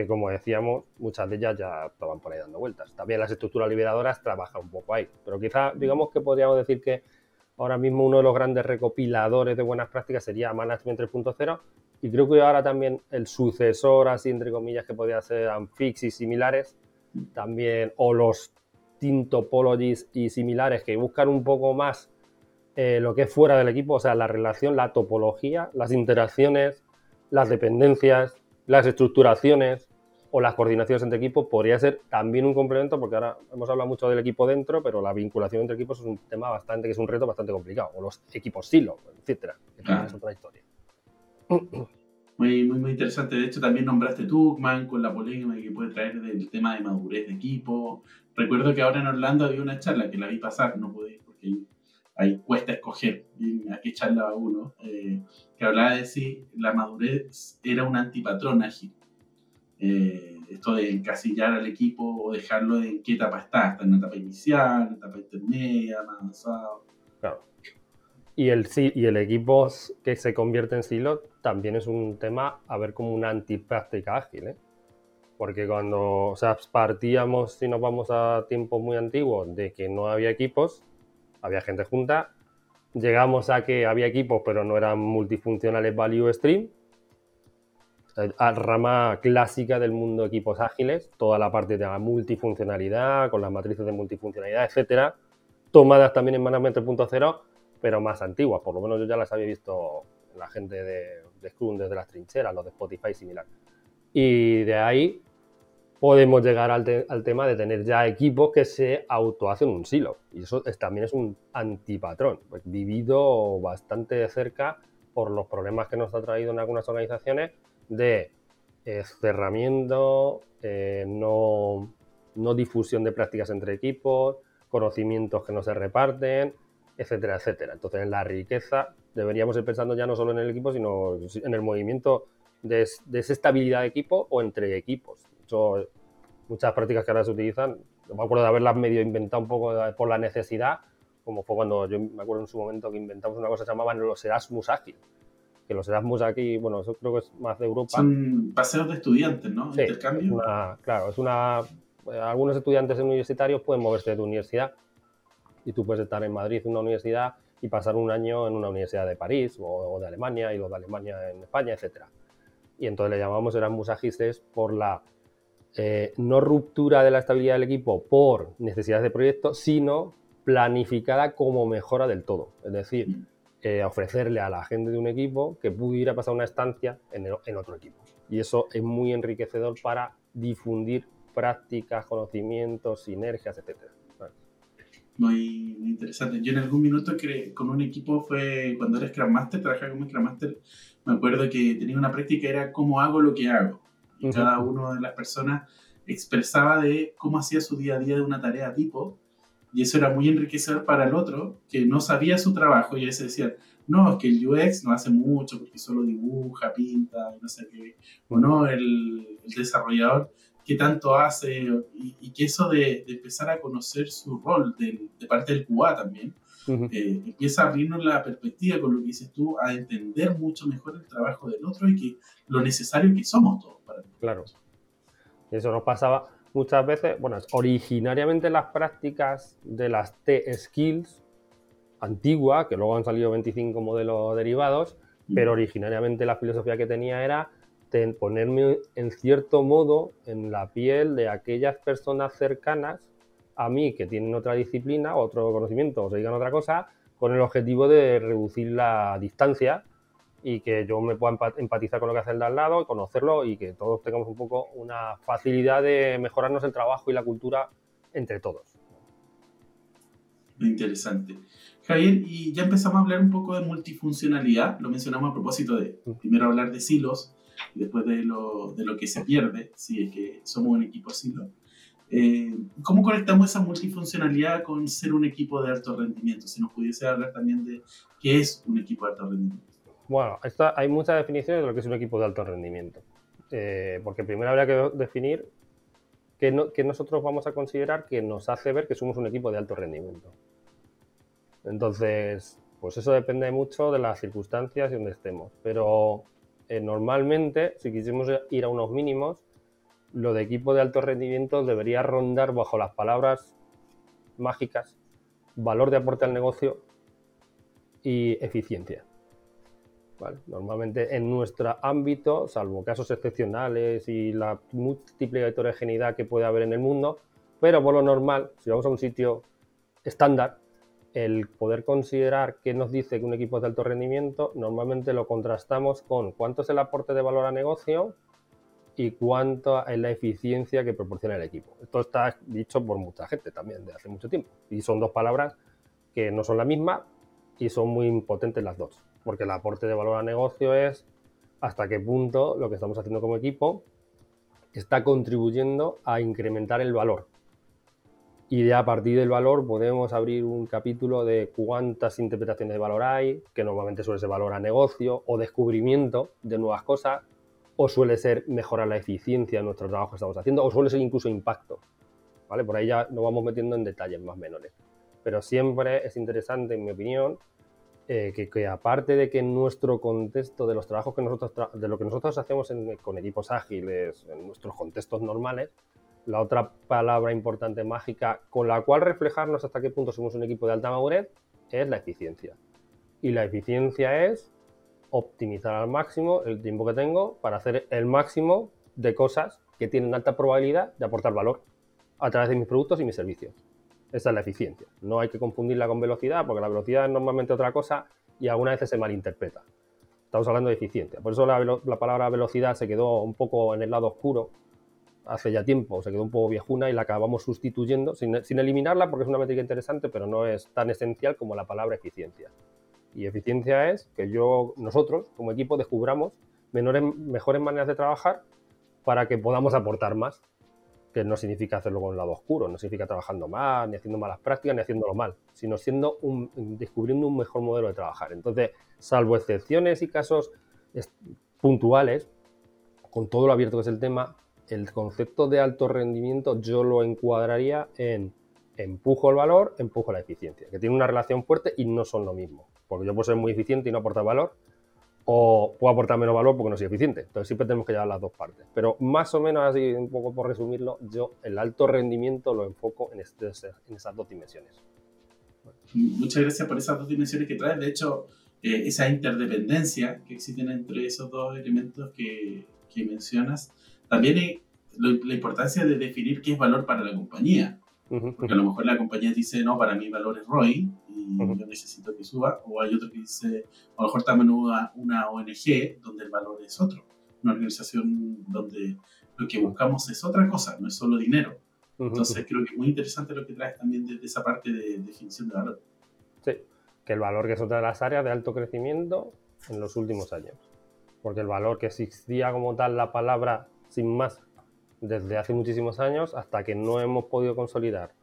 Que como decíamos, muchas de ellas ya estaban por ahí dando vueltas. También las estructuras liberadoras trabajan un poco ahí. Pero quizá, digamos que podríamos decir que ahora mismo uno de los grandes recopiladores de buenas prácticas sería Management 3.0. Y creo que ahora también el sucesor, así entre comillas, que podría ser Anfix y similares, también, o los Tintopologies y similares que buscan un poco más eh, lo que es fuera del equipo, o sea, la relación, la topología, las interacciones, las dependencias, las estructuraciones o las coordinaciones entre equipos podría ser también un complemento, porque ahora hemos hablado mucho del equipo dentro, pero la vinculación entre equipos es un tema bastante, que es un reto bastante complicado, o los equipos silo, etcétera, que es otra historia. Muy, muy, muy interesante. De hecho, también nombraste Tuckman con la polémica que puede traer del tema de madurez de equipo. Recuerdo que ahora en Orlando había una charla que la vi pasar, no pude ir porque ahí cuesta escoger a qué charla uno, eh, que hablaba de si la madurez era un antipatrón ágil. Eh, esto de encasillar al equipo o dejarlo en qué etapa está, está en una etapa inicial, en etapa intermedia, más avanzado. Claro. Y el, y el equipo que se convierte en silo también es un tema a ver como una antipráctica ágil, ¿eh? Porque cuando o sea, partíamos, si nos vamos a tiempos muy antiguos, de que no había equipos, había gente junta. Llegamos a que había equipos, pero no eran multifuncionales value stream. A rama clásica del mundo de equipos ágiles, toda la parte de la multifuncionalidad, con las matrices de multifuncionalidad, etcétera, tomadas también en Management 3.0, pero más antiguas. Por lo menos yo ya las había visto la gente de, Scrum desde las trincheras, los de Spotify similar. Y de ahí podemos llegar al, tema de tener ya equipos que se autohacen un silo. Y eso también es un antipatrón, pues, vivido bastante de cerca por los problemas que nos ha traído en algunas organizaciones de eh, cerramiento, eh, no, no difusión de prácticas entre equipos, conocimientos que no se reparten, etcétera, etcétera. Entonces, en la riqueza deberíamos ir pensando ya no solo en el equipo, sino en el movimiento de, de estabilidad de equipo o entre equipos muchas prácticas que ahora se utilizan, me acuerdo de haberlas medio inventado un poco por la necesidad, como fue cuando yo me acuerdo en su momento que inventamos una cosa que se llamaban los Erasmus Ágil. Que los Erasmus aquí, bueno, eso creo que es más de Europa. Son paseos de estudiantes, ¿no? Sí, Intercambio. claro, es una. Algunos estudiantes universitarios pueden moverse de tu universidad y tú puedes estar en Madrid, en una universidad, y pasar un año en una universidad de París o, de Alemania y los de Alemania en España, etc. Y entonces le llamamos Erasmus Agiles por la eh, no ruptura de la estabilidad del equipo por necesidades de proyecto, sino planificada como mejora del todo. Es decir, mm. Eh, ofrecerle a la gente de un equipo que pudiera pasar una estancia en, otro equipo. Y eso es muy enriquecedor para difundir prácticas, conocimientos, sinergias, etc. Muy, interesante. Yo en algún minuto con un equipo fue, cuando era Scrum Master, trabajaba como Scrum Master, me acuerdo que tenía una práctica, era cómo hago lo que hago. Y cada una de las personas expresaba de cómo hacía su día a día de una tarea tipo, y eso era muy enriquecedor para el otro, que no sabía su trabajo, y a veces decía, no, es que el UX no hace mucho porque solo dibuja, pinta, no sé qué, o no, el, el desarrollador qué tanto hace, y, que eso de, empezar a conocer su rol de, parte del QA también, eh, empieza a abrirnos la perspectiva con lo que dices tú, a entender mucho mejor el trabajo del otro y que lo necesario que somos todos para Claro. Eso nos pasaba muchas veces, bueno, originariamente las prácticas de las T-Skills antiguas, que luego han salido 25 modelos derivados, pero originariamente la filosofía que tenía era ponerme en cierto modo en la piel de aquellas personas cercanas a mí que tienen otra disciplina, otro conocimiento o se digan otra cosa, con el objetivo de reducir la distancia y que yo me pueda empatizar con lo que hace el de al lado, conocerlo y que todos tengamos un poco una facilidad de mejorarnos el trabajo y la cultura entre todos. Interesante. Javier, y ya empezamos a hablar un poco de multifuncionalidad, lo mencionamos a propósito de primero hablar de silos y después de lo, de lo que se pierde, si es que somos un equipo silo. Eh, ¿Cómo conectamos esa multifuncionalidad con ser un equipo de alto rendimiento? Si nos pudiese hablar también de qué es un equipo de alto rendimiento. Bueno, hay muchas definiciones de lo que es un equipo de alto rendimiento. Eh, porque primero habría que definir qué, nosotros vamos a considerar que nos hace ver que somos un equipo de alto rendimiento. Entonces, pues eso depende mucho de las circunstancias y donde estemos. Pero eh, normalmente, si quisiéramos ir a unos mínimos, lo de equipo de alto rendimiento debería rondar bajo las palabras mágicas valor de aporte al negocio y eficiencia. Normalmente en nuestro ámbito, salvo casos excepcionales y la múltiple heterogeneidad que puede haber en el mundo, pero por lo normal, si vamos a un sitio estándar, el poder considerar qué nos dice que un equipo es de alto rendimiento, normalmente lo contrastamos con cuánto es el aporte de valor a negocio y cuánto es la eficiencia que proporciona el equipo. Esto está dicho por mucha gente también de hace mucho tiempo. Y son dos palabras que no son la misma y son muy potentes las dos. Porque el aporte de valor a negocio es hasta qué punto lo que estamos haciendo como equipo está contribuyendo a incrementar el valor y de a partir del valor podemos abrir un capítulo de cuántas interpretaciones de valor hay, que normalmente suele ser valor a negocio o descubrimiento de nuevas cosas, o suele ser mejorar la eficiencia de nuestro trabajo que estamos haciendo, o suele ser incluso impacto. ¿vale? Por ahí ya nos vamos metiendo en detalles más menores. Pero siempre es interesante, en mi opinión, eh, que, aparte de que en nuestro contexto de los trabajos que nosotros, de lo que nosotros hacemos con equipos ágiles, en nuestros contextos normales, la otra palabra importante mágica con la cual reflejarnos hasta qué punto somos un equipo de alta madurez es la eficiencia. Y la eficiencia es optimizar al máximo el tiempo que tengo para hacer el máximo de cosas que tienen alta probabilidad de aportar valor a través de mis productos y mis servicios. Esa es la eficiencia. No hay que confundirla con velocidad, porque la velocidad es normalmente otra cosa y algunas veces se malinterpreta. Estamos hablando de eficiencia. Por eso la, la palabra velocidad se quedó un poco en el lado oscuro hace ya tiempo, se quedó un poco viejuna y la acabamos sustituyendo, sin, eliminarla porque es una métrica interesante, pero no es tan esencial como la palabra eficiencia. Y eficiencia es que yo, nosotros, como equipo, descubramos mejores maneras de trabajar para que podamos aportar más, que no significa hacerlo con el lado oscuro, no significa trabajando más, ni haciendo malas prácticas, ni haciéndolo mal, sino siendo un, descubriendo un mejor modelo de trabajar. Entonces, salvo excepciones y casos puntuales, con todo lo abierto que es el tema, el concepto de alto rendimiento yo lo encuadraría en empujo el valor, empujo la eficiencia, que tiene una relación fuerte y no son lo mismo. Porque yo puedo ser muy eficiente y no aportar valor, o puedo aportar menos valor porque no soy eficiente. Entonces siempre tenemos que llevar las dos partes. Pero más o menos así, un poco por resumirlo, yo el alto rendimiento lo enfoco en, este, en esas dos dimensiones. Muchas gracias por esas dos dimensiones que traes. De hecho, eh, esa interdependencia que existen entre esos dos elementos que, que mencionas también la importancia de definir qué es valor para la compañía. Porque a lo mejor la compañía dice, no, para mí valor es ROI y yo necesito que suba. O hay otro que dice, a lo mejor también una, una ONG donde el valor es otro. una organización donde lo que buscamos es otra cosa, no es solo dinero. Entonces creo que es muy interesante lo que traes también desde esa parte de definición de valor. Sí, que el valor que es otra de las áreas de alto crecimiento en los últimos años. Porque el valor que existía como tal la palabra sin más desde hace muchísimos años hasta que no hemos podido consolidar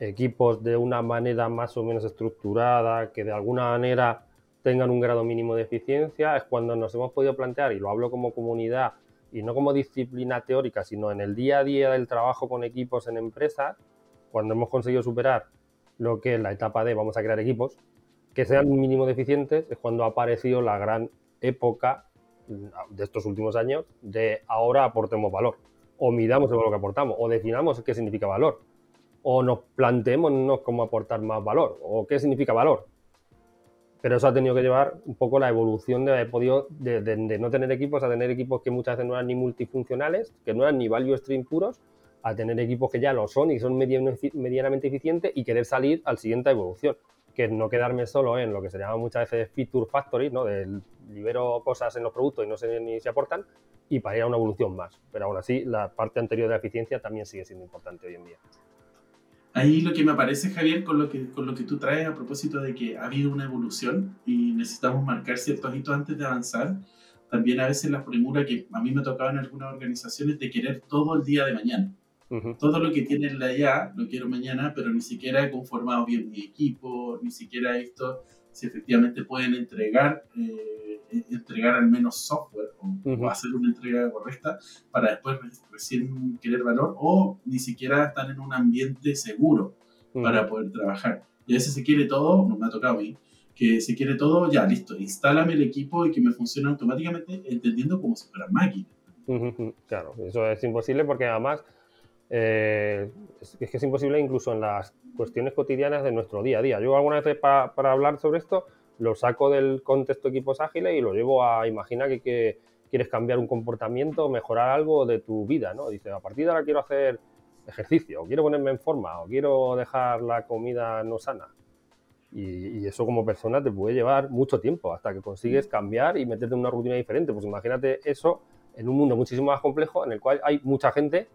equipos de una manera más o menos estructurada, que de alguna manera tengan un grado mínimo de eficiencia, es cuando nos hemos podido plantear, y lo hablo como comunidad y no como disciplina teórica, sino en el día a día del trabajo con equipos en empresas, cuando hemos conseguido superar lo que es la etapa de vamos a crear equipos, que sean mínimo de eficientes, es cuando ha aparecido la gran época de estos últimos años de ahora aportemos valor, o midamos el valor que aportamos, o definamos qué significa valor, o nos planteemos cómo aportar más valor, o qué significa valor. Pero eso ha tenido que llevar un poco la evolución de haber podido, de, no tener equipos a tener equipos que muchas veces no eran ni multifuncionales, que no eran ni value stream puros, a tener equipos que ya lo son y son medianamente eficientes y querer salir al siguiente evolución. Que no quedarme solo en lo que se llama muchas veces feature factory, ¿no? De libero cosas en los productos y no sé ni si aportan, y para ir a una evolución más. Pero aún así, la parte anterior de la eficiencia también sigue siendo importante hoy en día. Ahí lo que me parece, Javier, con lo, que, con lo que tú traes a propósito de que ha habido una evolución y necesitamos marcar ciertos hitos antes de avanzar, también a veces la premura que a mí me tocaba en algunas organizaciones de querer todo el día de mañana. Todo lo que tienen la ya lo quiero mañana, pero ni siquiera he conformado bien mi equipo, ni siquiera he visto si efectivamente pueden entregar, eh, entregar al menos software o, hacer una entrega correcta para después recién querer valor o ni siquiera están en un ambiente seguro para poder trabajar. Y a veces se quiere todo, no me ha tocado a mí, que se quiere todo, ya listo, instálame el equipo y que me funcione automáticamente, entendiendo como si fuera máquina. Claro, eso es imposible porque además eh, es, que es imposible incluso en las cuestiones cotidianas de nuestro día a día. Yo alguna vez para, hablar sobre esto lo saco del contexto equipos ágiles y lo llevo a, imagina que, quieres cambiar un comportamiento, mejorar algo de tu vida, ¿no? Dice, a partir de ahora quiero hacer ejercicio, o quiero ponerme en forma, o quiero dejar la comida no sana. Y, y, eso como persona te puede llevar mucho tiempo hasta que consigues cambiar y meterte en una rutina diferente. Pues imagínate eso en un mundo muchísimo más complejo en el cual hay mucha gente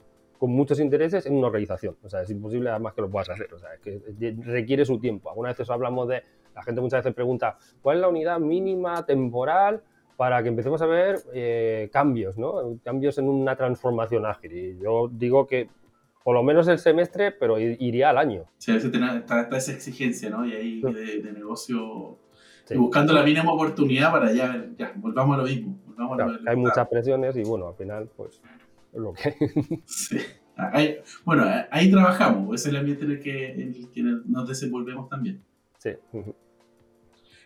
con muchos intereses en una organización. O sea, es imposible además que lo puedas hacer. O sea, que requiere su tiempo. Algunas veces hablamos de, la gente muchas veces pregunta, ¿cuál es la unidad mínima temporal para que empecemos a ver eh, cambios, ¿no? Cambios en una transformación ágil. Y yo digo que por lo menos el semestre, pero iría al año. Sí, está, esa exigencia, ¿no? Y ahí de, negocio, buscando la mínima oportunidad para ya, ya volvamos a lo mismo. hay muchas presiones y bueno, al final, pues lo que... sí. bueno, ahí trabajamos, es el ambiente en el que, nos desenvolvemos también. Sí.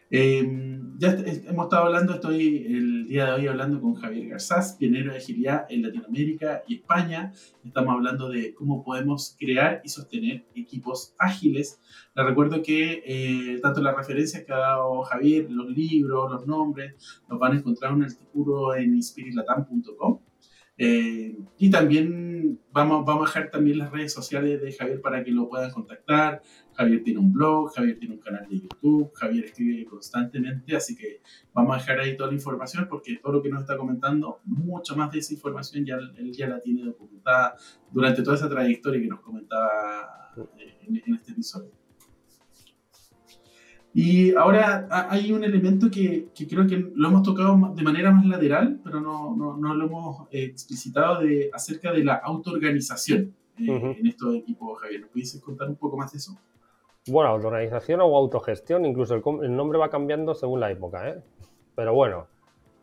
Em, ya hemos estado hablando, estoy el día de hoy hablando con Javier Garzás, pionero de agilidad en Latinoamérica y España. Estamos hablando de cómo podemos crear y sostener equipos ágiles. Les recuerdo que eh, tanto las referencias que ha dado Javier, los libros, los nombres, los van a encontrar en el artículo en inspirilatam.com. Eh, y también vamos, vamos a dejar también las redes sociales de Javier para que lo puedan contactar. Javier tiene un blog, Javier tiene un canal de YouTube, Javier escribe constantemente, así que vamos a dejar ahí toda la información porque todo lo que nos está comentando, mucho más de esa información ya él ya la tiene documentada durante toda esa trayectoria que nos comentaba eh, en este episodio. Y ahora hay un elemento que, que, creo que lo hemos tocado de manera más lateral, pero no, no, no lo hemos eh, explicitado de, acerca de la autoorganización eh, en estos equipos, Javier. ¿Nos pudieses contar un poco más de eso? Bueno, autoorganización o autogestión, incluso el, nombre va cambiando según la época, ¿eh? Pero bueno,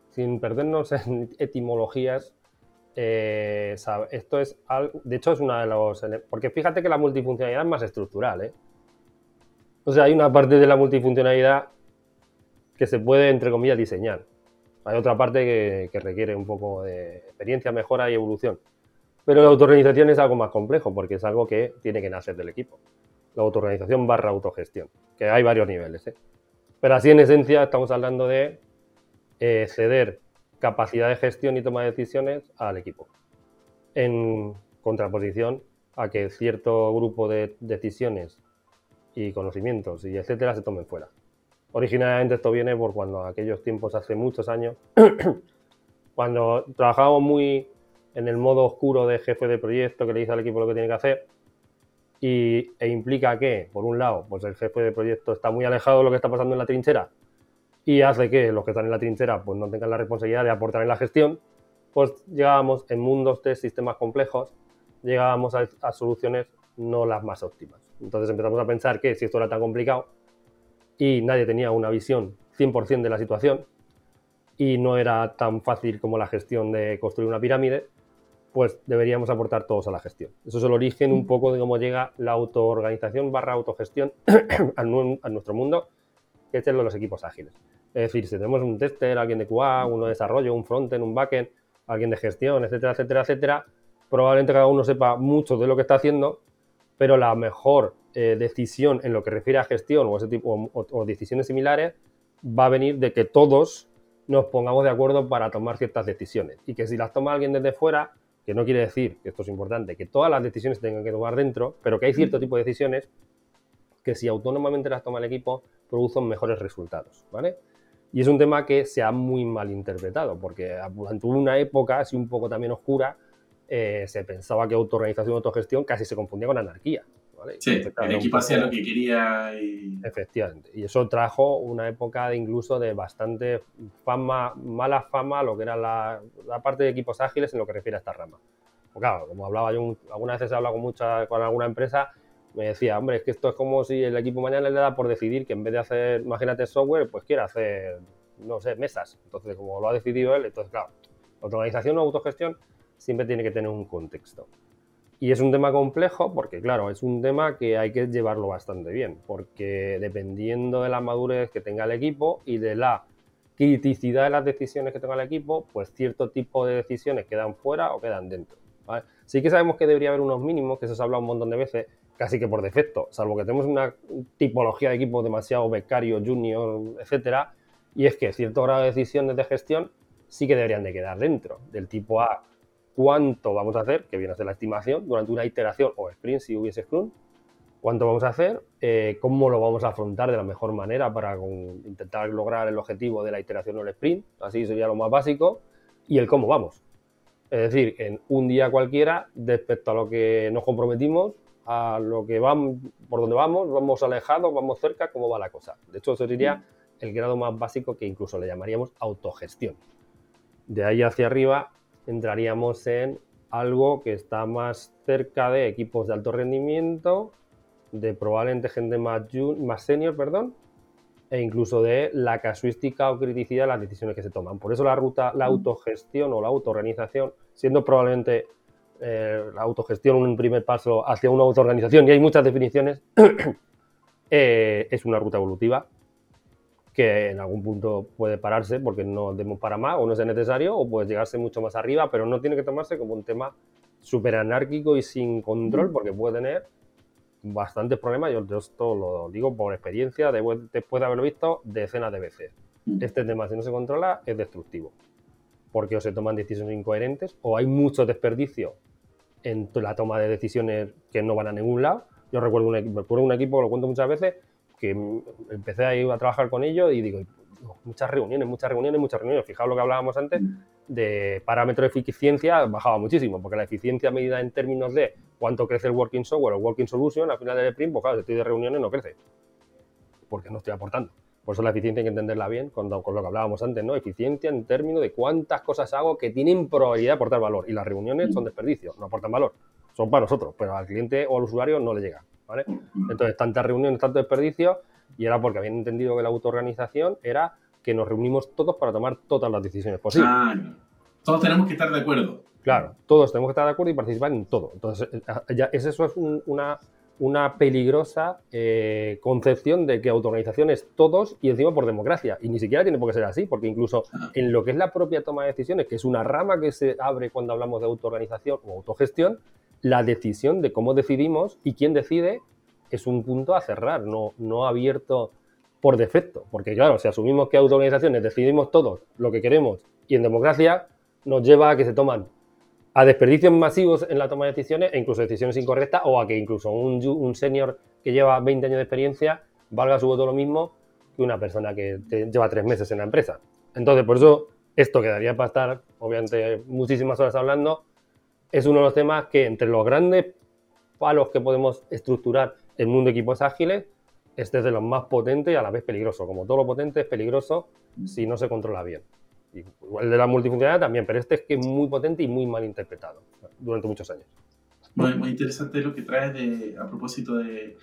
sin perdernos en etimologías, eh, esto es de hecho es una de los, porque fíjate que la multifuncionalidad es más estructural, ¿eh? O sea, hay una parte de la multifuncionalidad que se puede, entre comillas, diseñar. Hay otra parte que, requiere un poco de experiencia, mejora y evolución. Pero la autoorganización es algo más complejo porque es algo que tiene que nacer del equipo. La autoorganización barra autogestión, que hay varios niveles. ¿eh? Pero así en esencia estamos hablando de eh, ceder capacidad de gestión y toma de decisiones al equipo. En contraposición a que cierto grupo de decisiones y conocimientos y etcétera se tomen fuera. Originalmente esto viene por cuando aquellos tiempos hace muchos años Cuando trabajábamos muy en el modo oscuro de jefe de proyecto que le dice al equipo lo que tiene que hacer, y, e implica que, por un lado, pues el jefe de proyecto está muy alejado de lo que está pasando en la trinchera y hace que los que están en la trinchera pues no tengan la responsabilidad de aportar en la gestión, pues llegábamos en mundos de sistemas complejos, llegábamos a, soluciones no las más óptimas. Entonces empezamos a pensar que si esto era tan complicado y nadie tenía una visión 100% de la situación y no era tan fácil como la gestión de construir una pirámide, pues deberíamos aportar todos a la gestión. Eso es el origen un poco de cómo llega la autoorganización barra autogestión a, nuestro mundo, que es el de los equipos ágiles. Es decir, si tenemos un tester, alguien de QA, uno de desarrollo, un frontend, un backend, alguien de gestión, etcétera, etcétera, etcétera, probablemente cada uno sepa mucho de lo que está haciendo, pero la mejor eh, decisión en lo que refiere a gestión o, ese tipo, o decisiones similares va a venir de que todos nos pongamos de acuerdo para tomar ciertas decisiones y que si las toma alguien desde fuera, que no quiere decir, que esto es importante, que todas las decisiones tengan que tomar dentro, pero que hay cierto tipo de decisiones que si autónomamente las toma el equipo, producen mejores resultados, ¿vale? Y es un tema que se ha muy mal interpretado, porque durante una época así un poco también oscura, eh, se pensaba que autoorganización y autogestión casi se confundía con anarquía. Sí, el equipo hacía lo que quería y... Efectivamente. Y eso trajo una época de incluso de bastante fama, mala fama, lo que era la, parte de equipos ágiles en lo que refiere a esta rama. Pues claro, como hablaba yo, algunas veces he hablado con, mucha, con alguna empresa, me decía, hombre, es que esto es como si el equipo mañana le da por decidir que en vez de hacer, imagínate, software, pues quiere hacer, no sé, mesas. Entonces, como lo ha decidido él, entonces, claro, automatización o autogestión siempre tiene que tener un contexto. Y es un tema complejo porque, claro, es un tema que hay que llevarlo bastante bien, porque dependiendo de la madurez que tenga el equipo y de la criticidad de las decisiones que tenga el equipo, pues cierto tipo de decisiones quedan fuera o quedan dentro. Sí que sabemos que debería haber unos mínimos, que eso se ha hablado un montón de veces, casi que por defecto, salvo que tenemos una tipología de equipo demasiado becario, junior, etcétera, y es que cierto grado de decisiones de gestión sí que deberían de quedar dentro, del tipo A, cuánto vamos a hacer, que viene a ser la estimación, durante una iteración o sprint si hubiese Scrum, cuánto vamos a hacer, eh, cómo lo vamos a afrontar de la mejor manera para intentar lograr el objetivo de la iteración o el sprint, así sería lo más básico, y el cómo vamos. Es decir, en un día cualquiera, respecto a lo que nos comprometimos, a lo que vamos, por dónde vamos, vamos alejados, vamos cerca, cómo va la cosa. De hecho, eso sería el grado más básico que incluso le llamaríamos autogestión. De ahí hacia arriba entraríamos en algo que está más cerca de equipos de alto rendimiento, de probablemente gente más, más senior, perdón, e incluso de la casuística o criticidad de las decisiones que se toman. Por eso la ruta, la autogestión o la autoorganización, siendo probablemente eh, la autogestión un primer paso hacia una autoorganización, y hay muchas definiciones, eh, es una ruta evolutiva que en algún punto puede pararse porque no demos para más o no es necesario o puede llegarse mucho más arriba, pero no tiene que tomarse como un tema súper anárquico y sin control porque puede tener bastantes problemas. Yo, esto lo digo por experiencia, después de haberlo visto decenas de veces. Este tema, si no se controla, es destructivo porque o se toman decisiones incoherentes o hay mucho desperdicio en la toma de decisiones que no van a ningún lado. Yo recuerdo un, recuerdo un equipo, lo cuento muchas veces, que empecé a ir a trabajar con ellos y digo, muchas reuniones, muchas reuniones, muchas reuniones. Fijaos lo que hablábamos antes de parámetro de eficiencia bajaba muchísimo, porque la eficiencia medida en términos de cuánto crece el working software o working solution al final del sprint, pues estoy de reuniones no crece, porque no estoy aportando. Por eso la eficiencia hay que entenderla bien con, con lo que hablábamos antes, ¿no? Eficiencia en términos de cuántas cosas hago que tienen probabilidad de aportar valor. Y las reuniones son desperdicio, no aportan valor. Son para nosotros, pero al cliente o al usuario no le llega. Entonces, tantas reuniones, tanto desperdicio, y era porque habían entendido que la autoorganización era que nos reunimos todos para tomar todas las decisiones posibles. Ah, todos tenemos que estar de acuerdo. Claro, todos tenemos que estar de acuerdo y participar en todo. Entonces, eh, ya, eso es una, una peligrosa eh, concepción de que autoorganización es todos y encima por democracia. Y ni siquiera tiene por qué ser así, porque incluso ah. en lo que es la propia toma de decisiones, que es una rama que se abre cuando hablamos de autoorganización o autogestión, la decisión de cómo decidimos y quién decide es un punto a cerrar, no, no abierto por defecto. Porque claro, si asumimos que autoorganizaciones decidimos todos lo que queremos y en democracia nos lleva a que se toman a desperdicios masivos en la toma de decisiones e incluso decisiones incorrectas o a que incluso un, un senior que lleva 20 años de experiencia valga su voto lo mismo que una persona que lleva tres meses en la empresa. Entonces, por eso esto quedaría para estar, obviamente, muchísimas horas hablando, es uno de los temas que entre los grandes palos que podemos estructurar el mundo de equipos ágiles, es de los más potentes y a la vez peligroso. Como todo lo potente es peligroso si no se controla bien. Igual de la multifuncionalidad también, pero este es que es muy potente y muy mal interpretado durante muchos años. Muy, muy interesante lo que traes de, a propósito de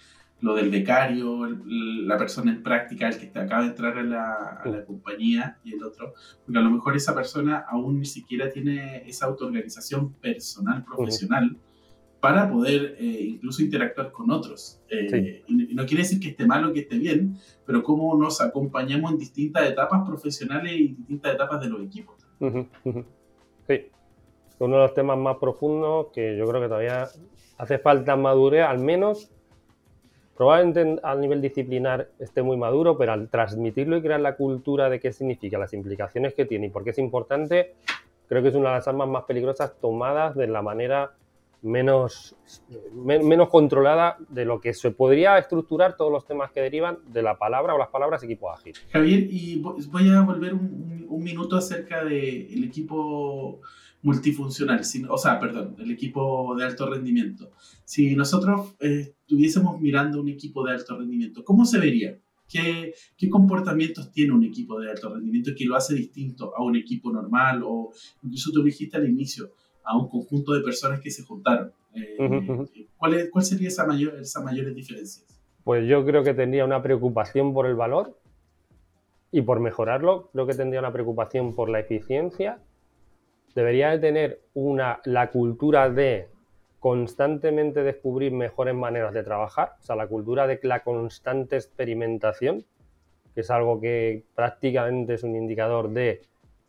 lo del becario, la persona en práctica, el que acaba de entrar a la, a la, compañía y el otro, porque a lo mejor esa persona aún ni siquiera tiene esa autoorganización personal, profesional, para poder eh, incluso interactuar con otros. Eh, y no quiere decir que esté mal o que esté bien, pero cómo nos acompañamos en distintas etapas profesionales y distintas etapas de los equipos. Sí, uno de los temas más profundos que yo creo que todavía hace falta madurez, al menos probablemente a nivel disciplinar esté muy maduro, pero al transmitirlo y crear la cultura de qué significa, las implicaciones que tiene y por qué es importante, creo que es una de las armas más peligrosas tomadas de la manera menos, menos controlada de lo que se podría estructurar todos los temas que derivan de la palabra o las palabras equipo ágil. Javier, y voy a volver un, un minuto acerca del equipo multifuncional, o sea, perdón, el equipo de alto rendimiento. Si nosotros eh, estuviésemos mirando un equipo de alto rendimiento, ¿cómo se vería? ¿Qué, ¿Qué, comportamientos tiene un equipo de alto rendimiento que lo hace distinto a un equipo normal o incluso tú dijiste al inicio, a un conjunto de personas que se juntaron? Eh, ¿cuál, ¿Cuál sería esa mayor, esas mayores diferencias? Pues yo creo que tendría una preocupación por el valor y por mejorarlo. Creo que tendría una preocupación por la eficiencia debería de tener una, la cultura de constantemente descubrir mejores maneras de trabajar, o sea, la cultura de la constante experimentación, que es algo que prácticamente es un indicador de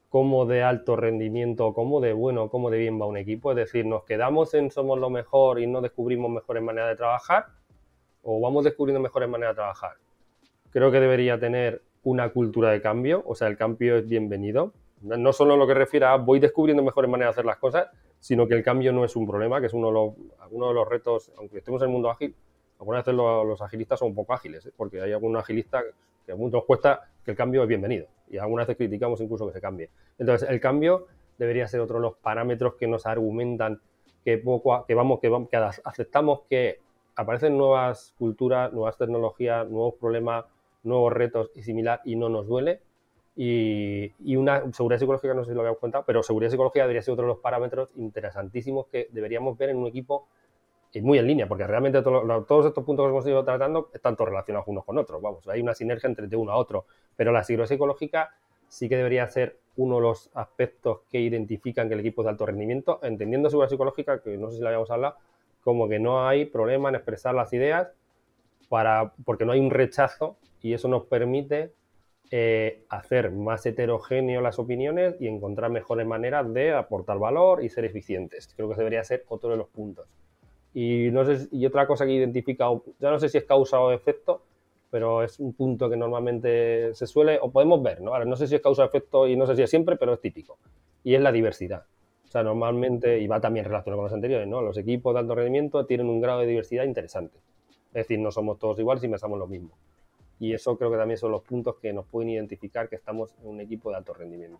cómo de alto rendimiento, cómo de bueno, cómo de bien va un equipo. Es decir, nos quedamos en somos lo mejor y no descubrimos mejores maneras de trabajar, o vamos descubriendo mejores maneras de trabajar. Creo que debería tener una cultura de cambio, o sea, el cambio es bienvenido. No solo lo que refiere a voy descubriendo mejores maneras de hacer las cosas, sino que el cambio no es un problema, que es uno de los, de los retos, aunque estemos en el mundo ágil, algunas veces los, agilistas son un poco ágiles, ¿eh? porque hay algún agilista que a muchos cuesta que el cambio es bienvenido y algunas veces criticamos incluso que se cambie. Entonces, el cambio debería ser otro de los parámetros que nos argumentan que poco que vamos que, vamos, que aceptamos que aparecen nuevas culturas, nuevas tecnologías, nuevos problemas, nuevos retos y similar y no nos duele y, una seguridad psicológica, no sé si lo habíamos contado, pero seguridad psicológica debería ser otro de los parámetros interesantísimos que deberíamos ver en un equipo muy en línea, porque realmente todos estos puntos que hemos ido tratando están todos relacionados unos con otros. Vamos, hay una sinergia entre de uno a otro, pero la seguridad psicológica sí que debería ser uno de los aspectos que identifican que el equipo es de alto rendimiento, entendiendo seguridad psicológica, que no sé si la habíamos hablado, como que no hay problema en expresar las ideas para, porque no hay un rechazo y eso nos permite eh, hacer más heterogéneo las opiniones y encontrar mejores maneras de aportar valor y ser eficientes. Creo que debería ser otro de los puntos. Y, no sé, y otra cosa que he identificado, ya no sé si es causa o efecto, pero es un punto que normalmente se suele, o podemos ver, ¿no? Ahora, no sé si es causa o efecto y no sé si es siempre, pero es típico. Y es la diversidad. O sea, normalmente, y va también relacionado con los anteriores, ¿no? Los equipos de alto rendimiento tienen un grado de diversidad interesante. Es decir, no somos todos iguales y pensamos lo mismo. Y eso creo que también son los puntos que nos pueden identificar que estamos en un equipo de alto rendimiento.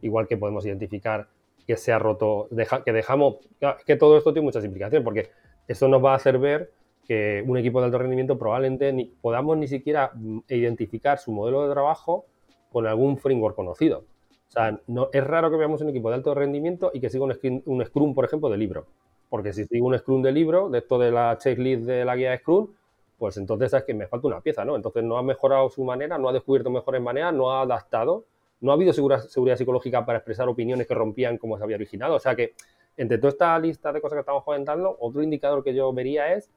Igual que podemos identificar que se ha roto, que dejamos, que todo esto tiene muchas implicaciones, porque eso nos va a hacer ver que un equipo de alto rendimiento probablemente ni, podamos ni siquiera mm, identificar su modelo de trabajo con algún framework conocido. O sea, no, es raro que veamos un equipo de alto rendimiento y que siga un, un Scrum, por ejemplo, de libro. Porque si sigo un Scrum de libro, de esto de la checklist de la guía de Scrum, pues entonces es que me falta una pieza, ¿no? Entonces no ha mejorado su manera, no ha descubierto mejores maneras, no ha adaptado, no ha habido seguridad psicológica para expresar opiniones que rompían como se había originado. O sea que entre toda esta lista de cosas que estamos comentando, otro indicador que yo vería es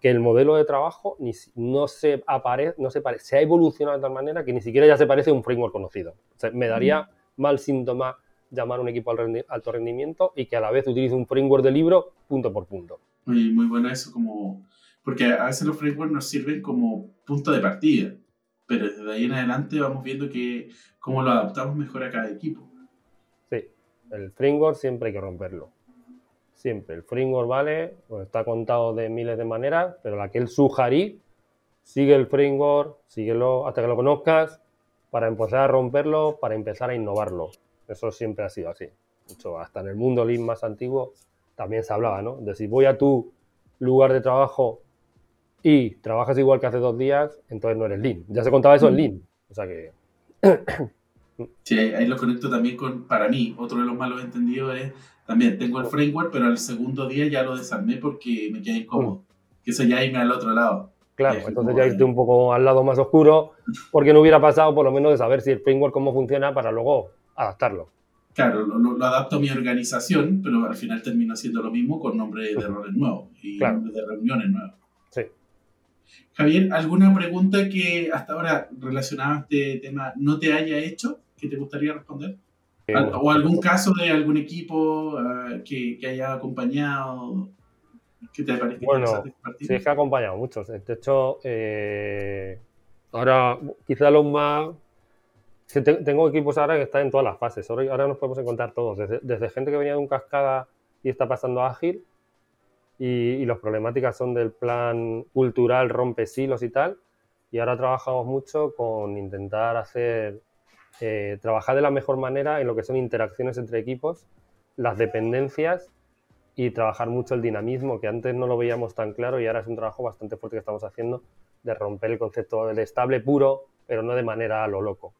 que el modelo de trabajo ni, no se aparece, no se, se ha evolucionado de tal manera que ni siquiera ya se parece a un framework conocido. me daría mal síntoma llamar a un equipo al alto rendimiento y que a la vez utilice un framework de libro punto por punto. Muy, muy bueno eso como porque a veces los frameworks nos sirven como punto de partida, pero desde ahí en adelante vamos viendo que cómo lo adaptamos mejor a cada equipo. Sí, el framework siempre hay que romperlo. Siempre. El framework vale, pues está contado de miles de maneras, pero la que él sugerí, sigue el framework, síguelo hasta que lo conozcas, para empezar a romperlo, para empezar a innovarlo. Eso siempre ha sido así. Mucho, hasta en el mundo Lean más antiguo también se hablaba, ¿no? De si voy a tu lugar de trabajo y trabajas igual que hace dos días, entonces no eres Lean. Ya se contaba eso en Lean. O sea que... Sí, ahí lo conecto también con, para mí, otro de los malos entendidos es, también tengo el framework, pero al segundo día ya lo desarmé porque me quedé incómodo. Mm. Que eso ya irme al otro lado. Claro, entonces ya irte un poco al lado más oscuro, porque no hubiera pasado por lo menos de saber si el framework cómo funciona para luego adaptarlo. Claro, lo, adapto a mi organización, pero al final termino haciendo lo mismo con nombre de errores nuevos y nombres de reuniones nuevas. Javier, ¿alguna pregunta que hasta ahora relacionada a este tema no te haya hecho que te gustaría responder? Eh, ¿O algún caso de algún equipo ah, que, que, haya acompañado? ¿Qué te parece bueno, sí, es que ha acompañado muchos. De hecho, eh, ahora quizá los más... Tengo equipos ahora que están en todas las fases. Ahora nos podemos encontrar todos. Desde, desde gente que venía de un cascada y está pasando ágil, y, las problemáticas son del plan cultural, rompe silos y tal. Y ahora trabajamos mucho con intentar hacer, eh, trabajar de la mejor manera en lo que son interacciones entre equipos, las dependencias y trabajar mucho el dinamismo, que antes no lo veíamos tan claro y ahora es un trabajo bastante fuerte que estamos haciendo de romper el concepto del estable puro, pero no de manera a lo loco.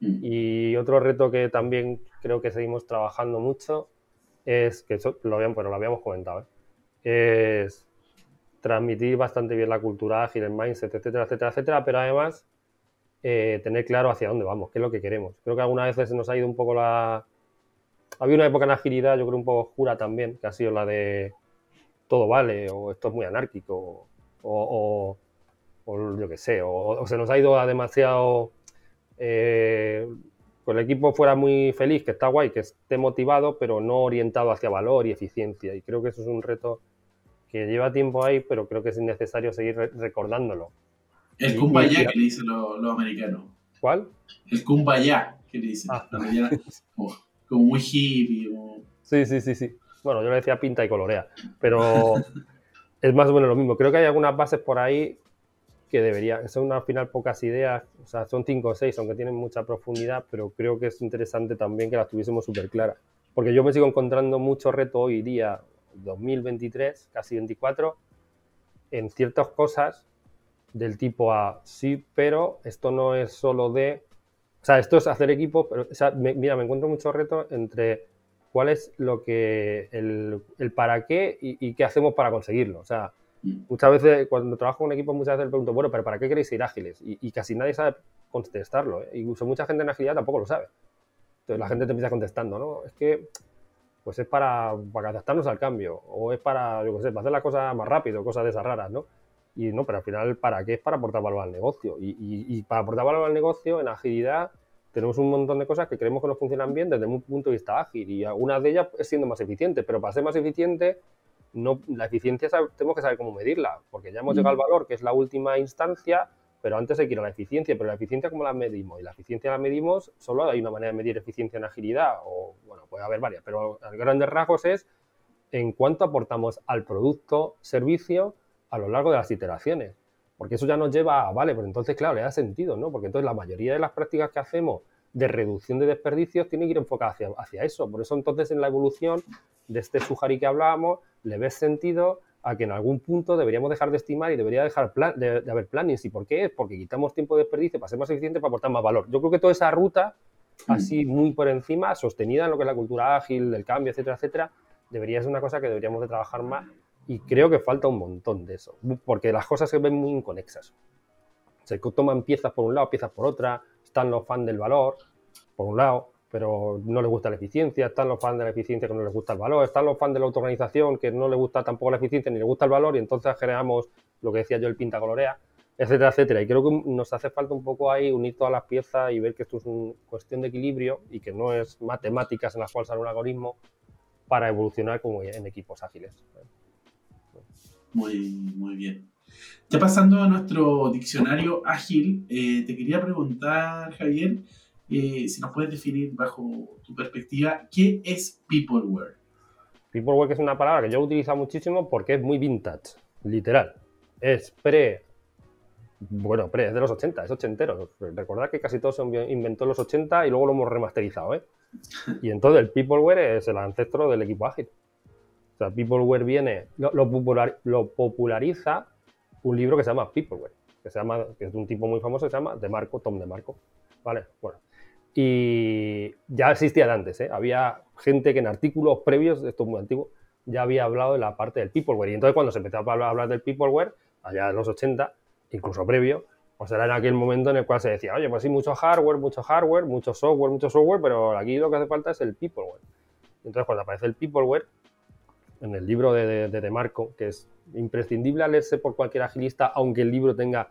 Mm. Y otro reto que también creo que seguimos trabajando mucho es, que eso lo, habíamos, bueno, lo habíamos comentado, ¿eh? Es transmitir bastante bien la cultura ágil, el mindset, etcétera, etcétera, etcétera, pero además eh, tener claro hacia dónde vamos, qué es lo que queremos. Creo que algunas veces nos ha ido un poco la... Había una época en agilidad, yo creo un poco oscura también, que ha sido la de todo vale, o esto es muy anárquico, o, yo qué sé, o, se nos ha ido a demasiado... Eh, el equipo fuera muy feliz, que está guay, que esté motivado, pero no orientado hacia valor y eficiencia. Y creo que eso es un reto que lleva tiempo ahí, pero creo que es necesario seguir recordándolo. El kumbaya que le dicen los americanos. ¿Cuál? El kumbaya que le dicen. Ah. Como, muy hippie. Sí, sí, sí, sí. Bueno, yo le decía pinta y colorea, pero es más o menos lo mismo. Creo que hay algunas bases por ahí que debería, son al final pocas ideas, o sea, son cinco o seis, aunque tienen mucha profundidad, pero creo que es interesante también que las tuviésemos súper claras. Porque yo me sigo encontrando mucho reto hoy día, 2023, casi 24, en ciertas cosas del tipo A, sí, pero esto no es solo de... O sea, esto es hacer equipo, pero, o sea, mira, me encuentro mucho reto entre cuál es lo que, el, el para qué y, y, qué hacemos para conseguirlo. O sea, mm. muchas veces cuando trabajo con equipos, muchas veces pregunto, bueno, pero ¿para qué queréis ir ágiles? Y, y casi nadie sabe contestarlo. ¿eh? Incluso mucha gente en agilidad tampoco lo sabe. Entonces la gente te empieza contestando, ¿no? Es que pues es para, para adaptarnos al cambio, o es para, yo qué sé, para hacer las cosas más rápido, cosas de esas raras, ¿no? Y no, pero al final, ¿para qué? Es para aportar valor al negocio. Y, y, para aportar valor al negocio, en agilidad, tenemos un montón de cosas que creemos que no funcionan bien desde un punto de vista ágil. Y algunas de ellas es siendo más eficiente, pero para ser más eficiente, no, la eficiencia tenemos que saber cómo medirla, porque ya hemos llegado al valor, que es la última instancia, pero antes hay que ir a la eficiencia, pero la eficiencia cómo la medimos, y la eficiencia la medimos, solo hay una manera de medir eficiencia en agilidad, o bueno, puede haber varias, pero a grandes rasgos es en cuánto aportamos al producto, servicio, a lo largo de las iteraciones. Porque eso ya nos lleva a, vale, pues entonces, claro, le da sentido, ¿no? Porque entonces la mayoría de las prácticas que hacemos de reducción de desperdicios tienen que ir enfocadas hacia, hacia eso. Por eso entonces en la evolución de este Sujari que hablábamos, le ves sentido a que en algún punto deberíamos dejar de estimar y debería dejar de, haber plannings. ¿Y por qué? Es porque quitamos tiempo de desperdicio para ser más eficiente, para aportar más valor. Yo creo que toda esa ruta, así muy por encima, sostenida en lo que es la cultura ágil, del cambio, etcétera, etcétera, debería ser una cosa que deberíamos de trabajar más y creo que falta un montón de eso, porque las cosas se ven muy inconexas. Se toman piezas por un lado, piezas por otra, están los fans del valor, por un lado, pero no les gusta la eficiencia, están los fans de la eficiencia que no les gusta el valor, están los fans de la autoorganización que no les gusta tampoco la eficiencia ni les gusta el valor y entonces generamos lo que decía yo, el pinta colorea, etcétera, etcétera. Y creo que nos hace falta un poco ahí unir todas las piezas y ver que esto es una cuestión de equilibrio y que no es matemáticas en las cuales sale un algoritmo para evolucionar como en equipos ágiles. Muy, muy bien. Ya pasando a nuestro diccionario ágil, eh, te quería preguntar, Javier, eh, si nos puedes definir bajo tu perspectiva, ¿qué es Peopleware? Peopleware es una palabra que yo utilizo muchísimo porque es muy vintage, literal. Es pre, bueno, pre, es de los 80, es ochentero. Recordad que casi todo se inventó en los 80 y luego lo hemos remasterizado, ¿eh? Y entonces el Peopleware es el ancestro del equipo ágil. O sea, Peopleware viene, lo, lo, populariza un libro que se llama Peopleware, que se llama, que es de un tipo muy famoso que se llama De Marco, Tom De Marco. ¿Vale? Bueno. Y ya existía de antes, ¿eh? Había gente que en artículos previos, esto es muy antiguo, ya había hablado de la parte del Peopleware. Y entonces cuando se empezó a hablar, del Peopleware, allá en los 80, incluso previo, pues era en aquel momento en el cual se decía, oye, pues sí, mucho hardware, mucho hardware, mucho software, mucho software, pero aquí lo que hace falta es el peopleware. Entonces, cuando aparece el peopleware, en el libro de, de, Marco, que es imprescindible leerse por cualquier agilista, aunque el libro tenga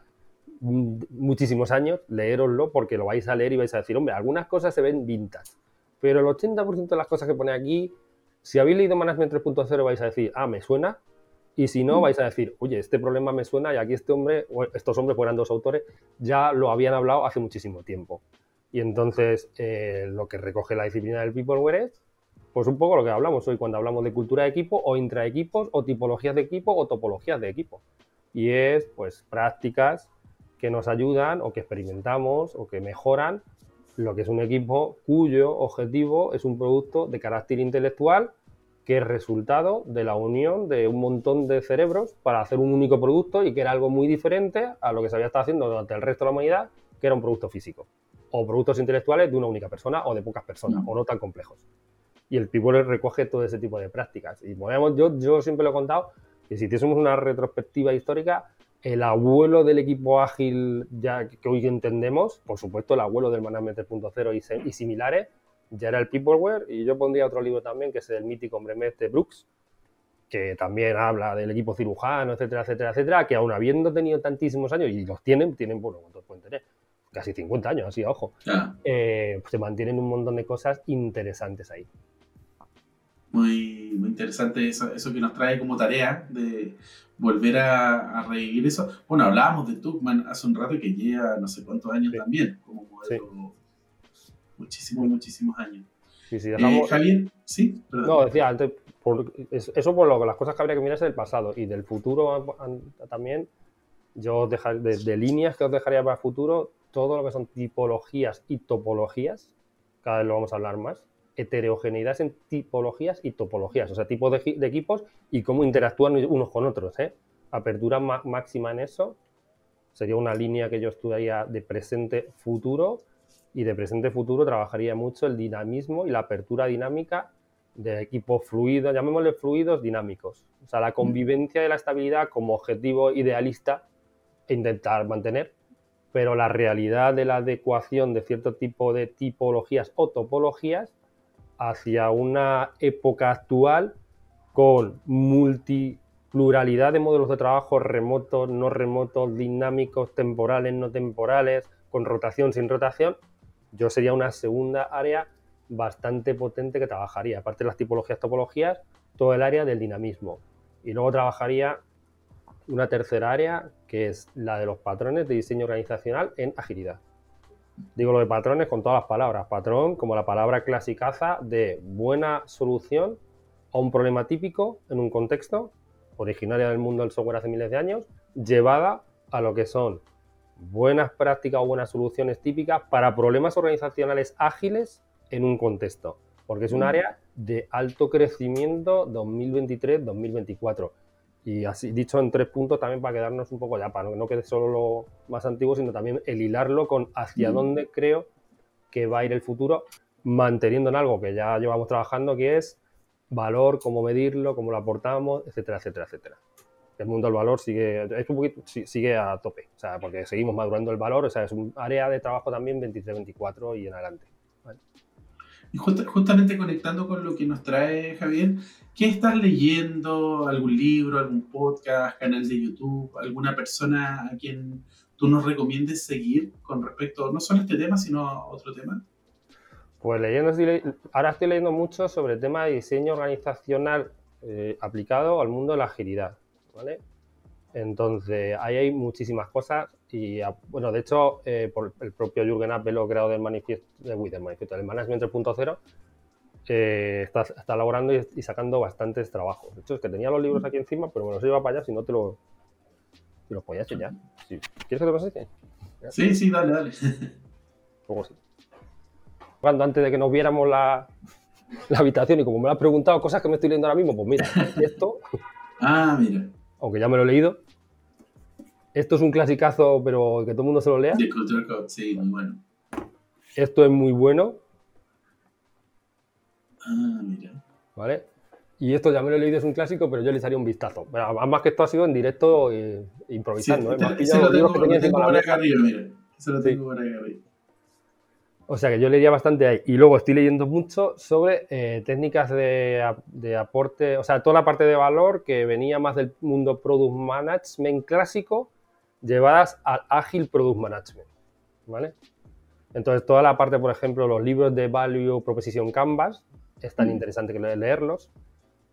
muchísimos años, leeroslo porque lo vais a leer y vais a decir, hombre, algunas cosas se ven vintage, pero el 80% de las cosas que pone aquí, si habéis leído Management 3.0 vais a decir, ah, me suena, y si no, mm. vais a decir, oye, este problema me suena y aquí este hombre, o estos hombres fueran dos autores, ya lo habían hablado hace muchísimo tiempo. Y entonces, eh, lo que recoge la disciplina del Peopleware es, pues un poco lo que hablamos hoy cuando hablamos de cultura de equipo o intraequipos o tipologías de equipo o topologías de equipo. Y es, pues, prácticas que nos ayudan o que experimentamos o que mejoran lo que es un equipo cuyo objetivo es un producto de carácter intelectual que es resultado de la unión de un montón de cerebros para hacer un único producto y que era algo muy diferente a lo que se había estado haciendo durante el resto de la humanidad, que era un producto físico. O productos intelectuales de una única persona o de pocas personas, mm. o no tan complejos. Y el People recoge todo ese tipo de prácticas. Y podemos, yo, yo siempre lo he contado, que si tuviésemos una retrospectiva histórica, el abuelo del equipo ágil ya que hoy entendemos, por supuesto el abuelo del Management 3.0 y, y similares, ya era el Peopleware y yo pondría otro libro también que es el mítico Hombre de Brooks, que también habla del equipo cirujano, etcétera, etcétera, etcétera, que aún habiendo tenido tantísimos años, y los tienen, tienen, bueno, ¿cuántos pueden tener? Casi 50 años, así, ojo. Eh, se mantienen un montón de cosas interesantes ahí. Muy, muy interesante eso, eso que nos trae como tarea de volver a, revivir eso. Bueno, hablábamos de Tuckman hace un rato que lleva no sé cuántos años también como modelo muchísimos, muchísimos años. Sí, sí, eh, Javier, ¿sí? No, decía antes, eso por lo que las cosas que habría que mirar es del pasado y del futuro también. Yo dejar, de, líneas que os dejaría para el futuro, todo lo que son tipologías y topologías, cada vez lo vamos a hablar más, heterogeneidad en tipologías y topologías, o sea, tipos de, equipos y cómo interactúan unos con otros. ¿eh? Apertura máxima en eso sería una línea que yo estudiaría de presente-futuro y de presente futuro trabajaría mucho el dinamismo y la apertura dinámica de equipos fluidos, llamémosle fluidos dinámicos. O sea, la mm. convivencia de la estabilidad como objetivo idealista e intentar mantener, pero la realidad de la adecuación de cierto tipo de tipologías o topologías hacia una época actual con multipluralidad de modelos de trabajo remotos, no remotos, dinámicos, temporales, no temporales, con rotación, sin rotación, yo sería una segunda área bastante potente que trabajaría, aparte de las tipologías, topologías, todo el área del dinamismo. Y luego trabajaría una tercera área que es la de los patrones de diseño organizacional en agilidad. Digo lo de patrones con todas las palabras. Patrón como la palabra clasicaza de buena solución a un problema típico en un contexto, originaria del mundo del software hace miles de años, llevada a lo que son buenas prácticas o buenas soluciones típicas para problemas organizacionales ágiles en un contexto, porque es un mm. área de alto crecimiento 2023-2024. Y así dicho en tres puntos también para quedarnos un poco ya, para que no quede solo lo más antiguo, sino también el hilarlo con hacia mm. dónde creo que va a ir el futuro, manteniendo en algo que ya llevamos trabajando, que es valor, cómo medirlo, cómo lo aportamos, etcétera, etcétera, etcétera el mundo del valor sigue, es un poquito, sigue a tope, o sea, porque seguimos madurando el valor, o sea, es un área de trabajo también 23-24 y en adelante. Y justamente conectando con lo que nos trae Javier, ¿qué estás leyendo? ¿Algún libro, algún podcast, canal de YouTube, alguna persona a quien tú nos recomiendes seguir con respecto no solo a este tema, sino a otro tema? Pues leyendo, ahora estoy leyendo mucho sobre el tema de diseño organizacional eh, aplicado al mundo de la agilidad. ¿vale? Entonces, ahí hay muchísimas cosas y, bueno, de hecho, eh, por el propio Jürgen Appel, lo creado del manifiesto, del manifiesto del Management 3.0, eh, está, está, elaborando y, sacando bastantes trabajos. De hecho, es que tenía los libros aquí encima, pero me los iba para allá, si no te, lo, te los podía enseñar. ¿Quieres que te pase? Sí, sí, dale, dale. Luego sí. Cuando antes de que nos viéramos la, la habitación y como me lo has preguntado cosas que me estoy leyendo ahora mismo, pues mira, esto... ah, mira. Aunque ya me lo he leído. Esto es un clasicazo, pero que todo el mundo se lo lea. De Culture Code, sí, muy bueno. Esto es muy bueno. Ah, mira. ¿Vale? Y esto ya me lo he leído, es un clásico, pero yo le haría un vistazo. Además que esto ha sido en directo e improvisando. Sí, ¿eh? Ese lo tengo, lo tengo por acá arriba, mira. Eso lo tengo por acá arriba. O sea que yo leería bastante ahí. Y luego estoy leyendo mucho sobre eh, técnicas de, de, aporte, o sea, toda la parte de valor que venía más del mundo product management clásico, llevadas al ágil product management. ¿Vale? Entonces, toda la parte, por ejemplo, los libros de Value Proposition Canvas, es tan mm. interesante que leerlos.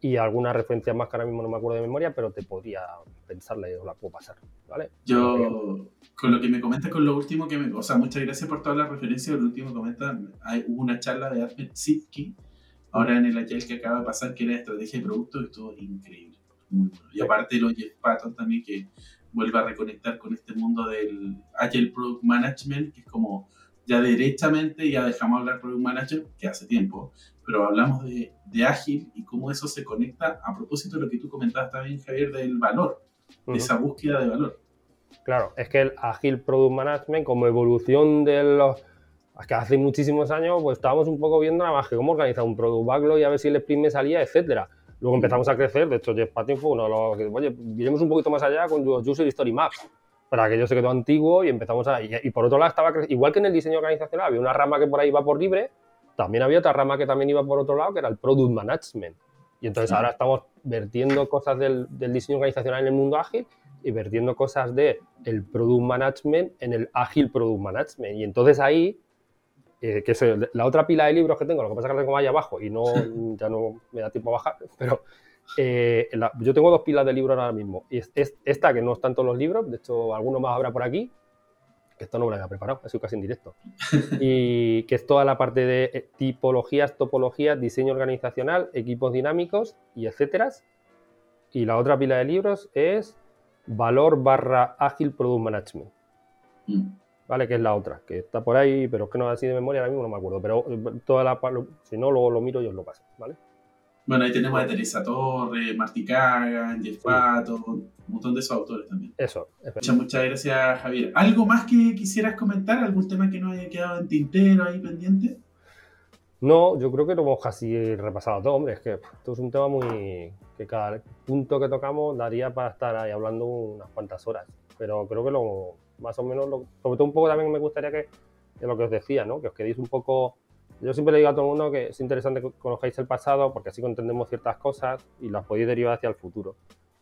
Y algunas referencias más que ahora mismo no me acuerdo de memoria, pero te podría pensarla y os la puedo pasar, ¿vale? Yo, con lo que me comentas con lo último que me... O sea, muchas gracias por todas las referencias. Lo último que comentas, hay, hubo una charla de Ahmed Sitki, ahora en el Agile que acaba de pasar, que era estrategia de producto, y estuvo increíble. Muy bueno. Y aparte lo Jeff Patton también, que vuelve a reconectar con este mundo del Agile Product Management, que es como ya derechamente, ya dejamos hablar Product Manager, que hace tiempo, pero hablamos de, de, ágil y cómo eso se conecta a propósito de lo que tú comentabas también, Javier, del valor, de esa búsqueda de valor. Claro, es que el ágil product management como evolución de los... Es que hace muchísimos años pues estábamos un poco viendo nada más que cómo organizar un product backlog y a ver si el sprint me salía, etcétera. Luego empezamos a crecer, de hecho Jeff Patton fue uno de los que, oye, iremos un poquito más allá con los User Story Maps para que yo se quedó antiguo y empezamos a... Y, y por otro lado estaba, igual que en el diseño organizacional, había una rama que por ahí iba por libre, también había otra rama que también iba por otro lado, que era el Product Management. Y entonces ahora estamos vertiendo cosas del, diseño organizacional en el mundo ágil y vertiendo cosas del el Product Management en el ágil Product Management. Y entonces ahí, eh, que es la otra pila de libros que tengo, lo que pasa es que la tengo ahí abajo y no, ya no me da tiempo a bajar, pero eh, yo tengo dos pilas de libros ahora mismo. Y es, esta, que no están todos los libros, de hecho, alguno más habrá por aquí, que esto no me lo había preparado, ha sido casi en directo, y que es toda la parte de eh, tipologías, topologías, diseño organizacional, equipos dinámicos y etcétera. Y la otra pila de libros es valor barra ágil product management. Mm. ¿Vale? Que es la otra, que está por ahí, pero es que no así de memoria ahora mismo, no me acuerdo. Pero eh, toda la si no, luego lo miro y os lo paso, ¿vale? Bueno, ahí tenemos a Teresa Torres, Martí Kagan, Jeff Pato, un montón de esos autores también. Eso. Muchas, muchas gracias, Javier. ¿Algo más que quisieras comentar? ¿Algún tema que no haya quedado en tintero ahí pendiente? No, yo creo que lo hemos casi repasado todo, hombre. Es que esto es un tema muy. que cada punto que tocamos daría para estar ahí hablando unas cuantas horas. Pero creo que lo. Más o menos. Lo, sobre todo un poco también me gustaría que. que lo que os decía, ¿no? Que os quedéis un poco yo siempre le digo a todo el mundo que es interesante que conozcáis el pasado porque así entendemos ciertas cosas y las podéis derivar hacia el futuro.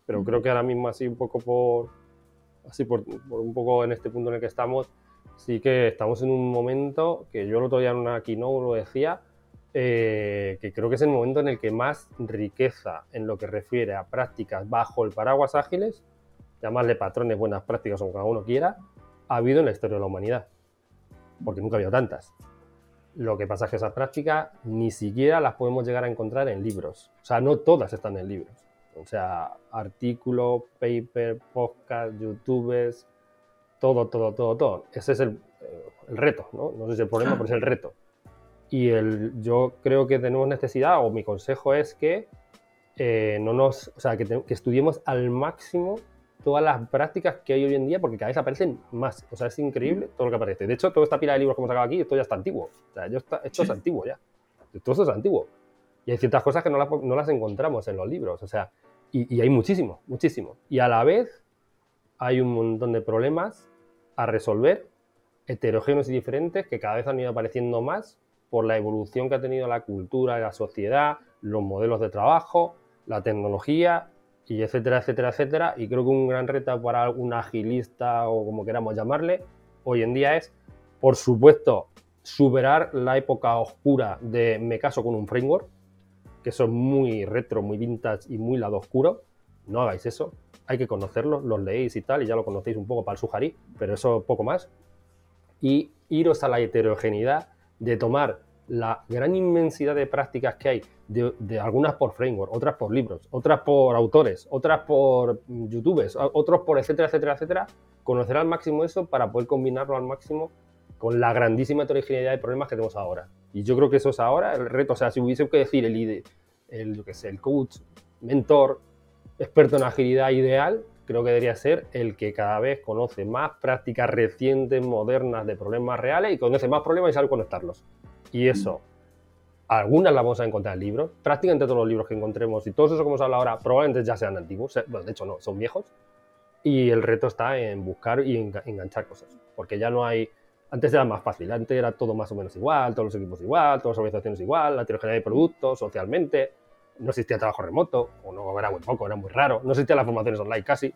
Pero creo que ahora mismo así un poco por, así por, un poco en este punto en el que estamos, sí que estamos en un momento que yo el otro día en una keynote lo decía, eh, que creo que es el momento en el que más riqueza en lo que refiere a prácticas bajo el paraguas ágiles, llamarle patrones, buenas prácticas o como uno quiera, ha habido en la historia de la humanidad. Porque nunca ha habido tantas. Lo que pasa es que esas prácticas ni siquiera las podemos llegar a encontrar en libros. O sea, no todas están en libros. O sea, artículos, paper, podcast, youtubers, todo, todo, todo, todo. Ese es el, reto, ¿no? No sé si el problema, pero es el reto. Y el, yo creo que tenemos necesidad, o mi consejo es que eh, no nos, o sea, que, que estudiemos al máximo todas las prácticas que hay hoy en día, porque cada vez aparecen más. O sea, es increíble todo lo que aparece. De hecho, toda esta pila de libros que hemos sacado aquí, esto ya está antiguo. O sea, esto es antiguo ya. Todo esto es antiguo. Y hay ciertas cosas que no las, no las encontramos en los libros. O sea, y, hay muchísimo, muchísimo. Y a la vez hay un montón de problemas a resolver, heterogéneos y diferentes, que cada vez han ido apareciendo más por la evolución que ha tenido la cultura, la sociedad, los modelos de trabajo, la tecnología y etcétera, etcétera, etcétera. Y creo que un gran reto para algún agilista o como queramos llamarle, hoy en día es, por supuesto, superar la época oscura de me caso con un framework, que eso es muy retro, muy vintage y muy lado oscuro. No hagáis eso, hay que conocerlo, los leéis y tal, y ya lo conocéis un poco para el sujarí, pero eso poco más. Y iros a la heterogeneidad de tomar la gran inmensidad de prácticas que hay, de, algunas por framework, otras por libros, otras por autores, otras por youtubers, otros por etcétera, etcétera, etcétera, conocer al máximo eso para poder combinarlo al máximo con la grandísima heterogeneidad de problemas que tenemos ahora. Y yo creo que eso es ahora el reto. O sea, si hubiese que decir el, el, yo qué sé, el coach, mentor, experto en agilidad ideal, creo que debería ser el que cada vez conoce más prácticas recientes, modernas de problemas reales y conoce más problemas y sabe conectarlos. Y eso, algunas las vamos a encontrar en libros, prácticamente todos los libros que encontremos y todos esos que hemos hablado ahora probablemente ya sean antiguos, de hecho no, son viejos. Y el reto está en buscar y enganchar cosas, porque ya no hay antes era más fácil, antes era todo más o menos igual, todos los equipos igual, todas las organizaciones igual, la heterogeneidad de productos, socialmente, no existía trabajo remoto, o no, era muy poco, era muy raro, no existían las formaciones online casi.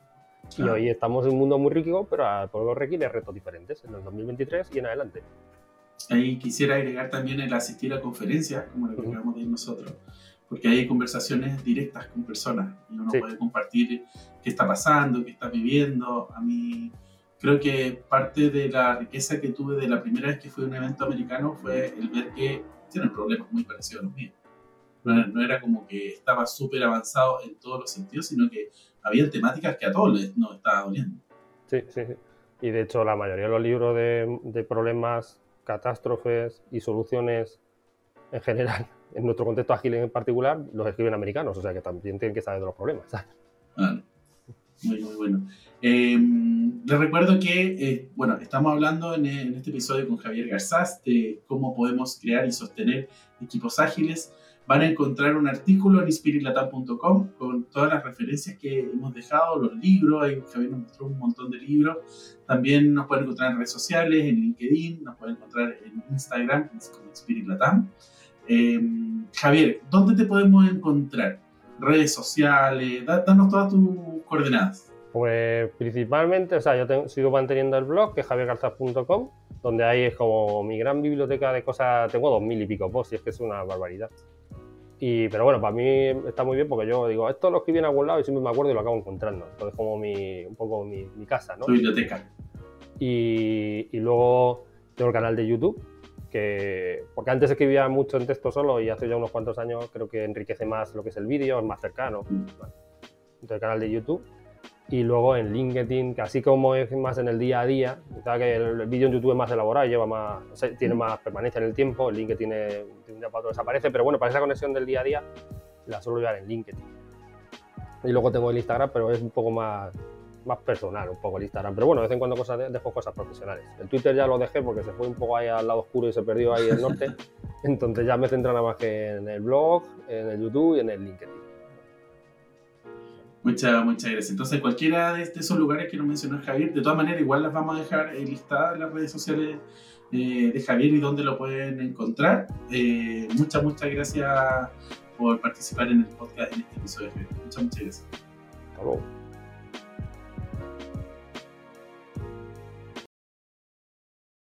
Y hoy estamos en un mundo muy rico, pero por lo requiere retos diferentes en el 2023 y en adelante. Ahí quisiera agregar también el asistir a conferencias, como lo que acabamos de ir nosotros, porque hay conversaciones directas con personas y uno puede compartir qué está pasando, qué está viviendo. A mí creo que parte de la riqueza que tuve de la primera vez que fui a un evento americano fue el ver que tienen problemas muy parecidos a los míos. No, era como que estaba súper avanzado en todos los sentidos, sino que había temáticas que a todos les nos estaba doliendo. Sí, sí, sí. Y de hecho la mayoría de los libros de, de problemas, catástrofes y soluciones en general, en nuestro contexto ágil en particular, los escriben americanos, o sea que también tienen que saber de los problemas. Muy, muy bueno. Em, les recuerdo que, eh, bueno, estamos hablando en, este episodio con Javier Garzás de cómo podemos crear y sostener equipos ágiles. Van a encontrar un artículo en inspiritlatam.com con todas las referencias que hemos dejado, los libros, ahí Javier nos mostró un montón de libros. También nos pueden encontrar en redes sociales, en LinkedIn, nos pueden encontrar en Instagram Inspiritlatam. Em, Javier, ¿dónde te podemos encontrar? redes sociales, danos todas tus coordenadas. Pues principalmente, o sea, yo sigo manteniendo el blog, que es javiergarzas.com, donde ahí es como mi gran biblioteca de cosas, tengo dos mil y pico posts, y es que es una barbaridad. Y, pero bueno, para mí está muy bien porque yo digo, esto lo escribí en algún lado y siempre me acuerdo y lo acabo encontrando. Entonces, como mi, un poco mi, mi casa, ¿no? Tu biblioteca. Y, y luego tengo el canal de YouTube, porque antes escribía mucho en texto solo y hace ya unos cuantos años creo que enriquece más lo que es el vídeo, es más cercano. Entonces el canal de YouTube y luego en LinkedIn, que así como es más en el día a día, que el, vídeo en YouTube es más elaborado, lleva más, tiene más permanencia en el tiempo, el LinkedIn tiene, un día para desaparece, pero bueno, para esa conexión del día a día la suelo llevar en LinkedIn. Y luego tengo el Instagram, pero es un poco más, más personal un poco el Instagram. Pero bueno, de vez en cuando cosas dejo cosas profesionales. El Twitter ya lo dejé porque se fue un poco ahí al lado oscuro y se perdió ahí el norte. Entonces ya me centro nada más que en el blog, en el YouTube y en el LinkedIn. Muchas, muchas gracias. Entonces, cualquiera de esos lugares que nos mencionó Javier, de todas maneras, igual las vamos a dejar listadas en las redes sociales eh, de Javier y donde lo pueden encontrar. Eh, muchas, muchas gracias por participar en el podcast en este episodio. Muchas, muchas gracias. Luego.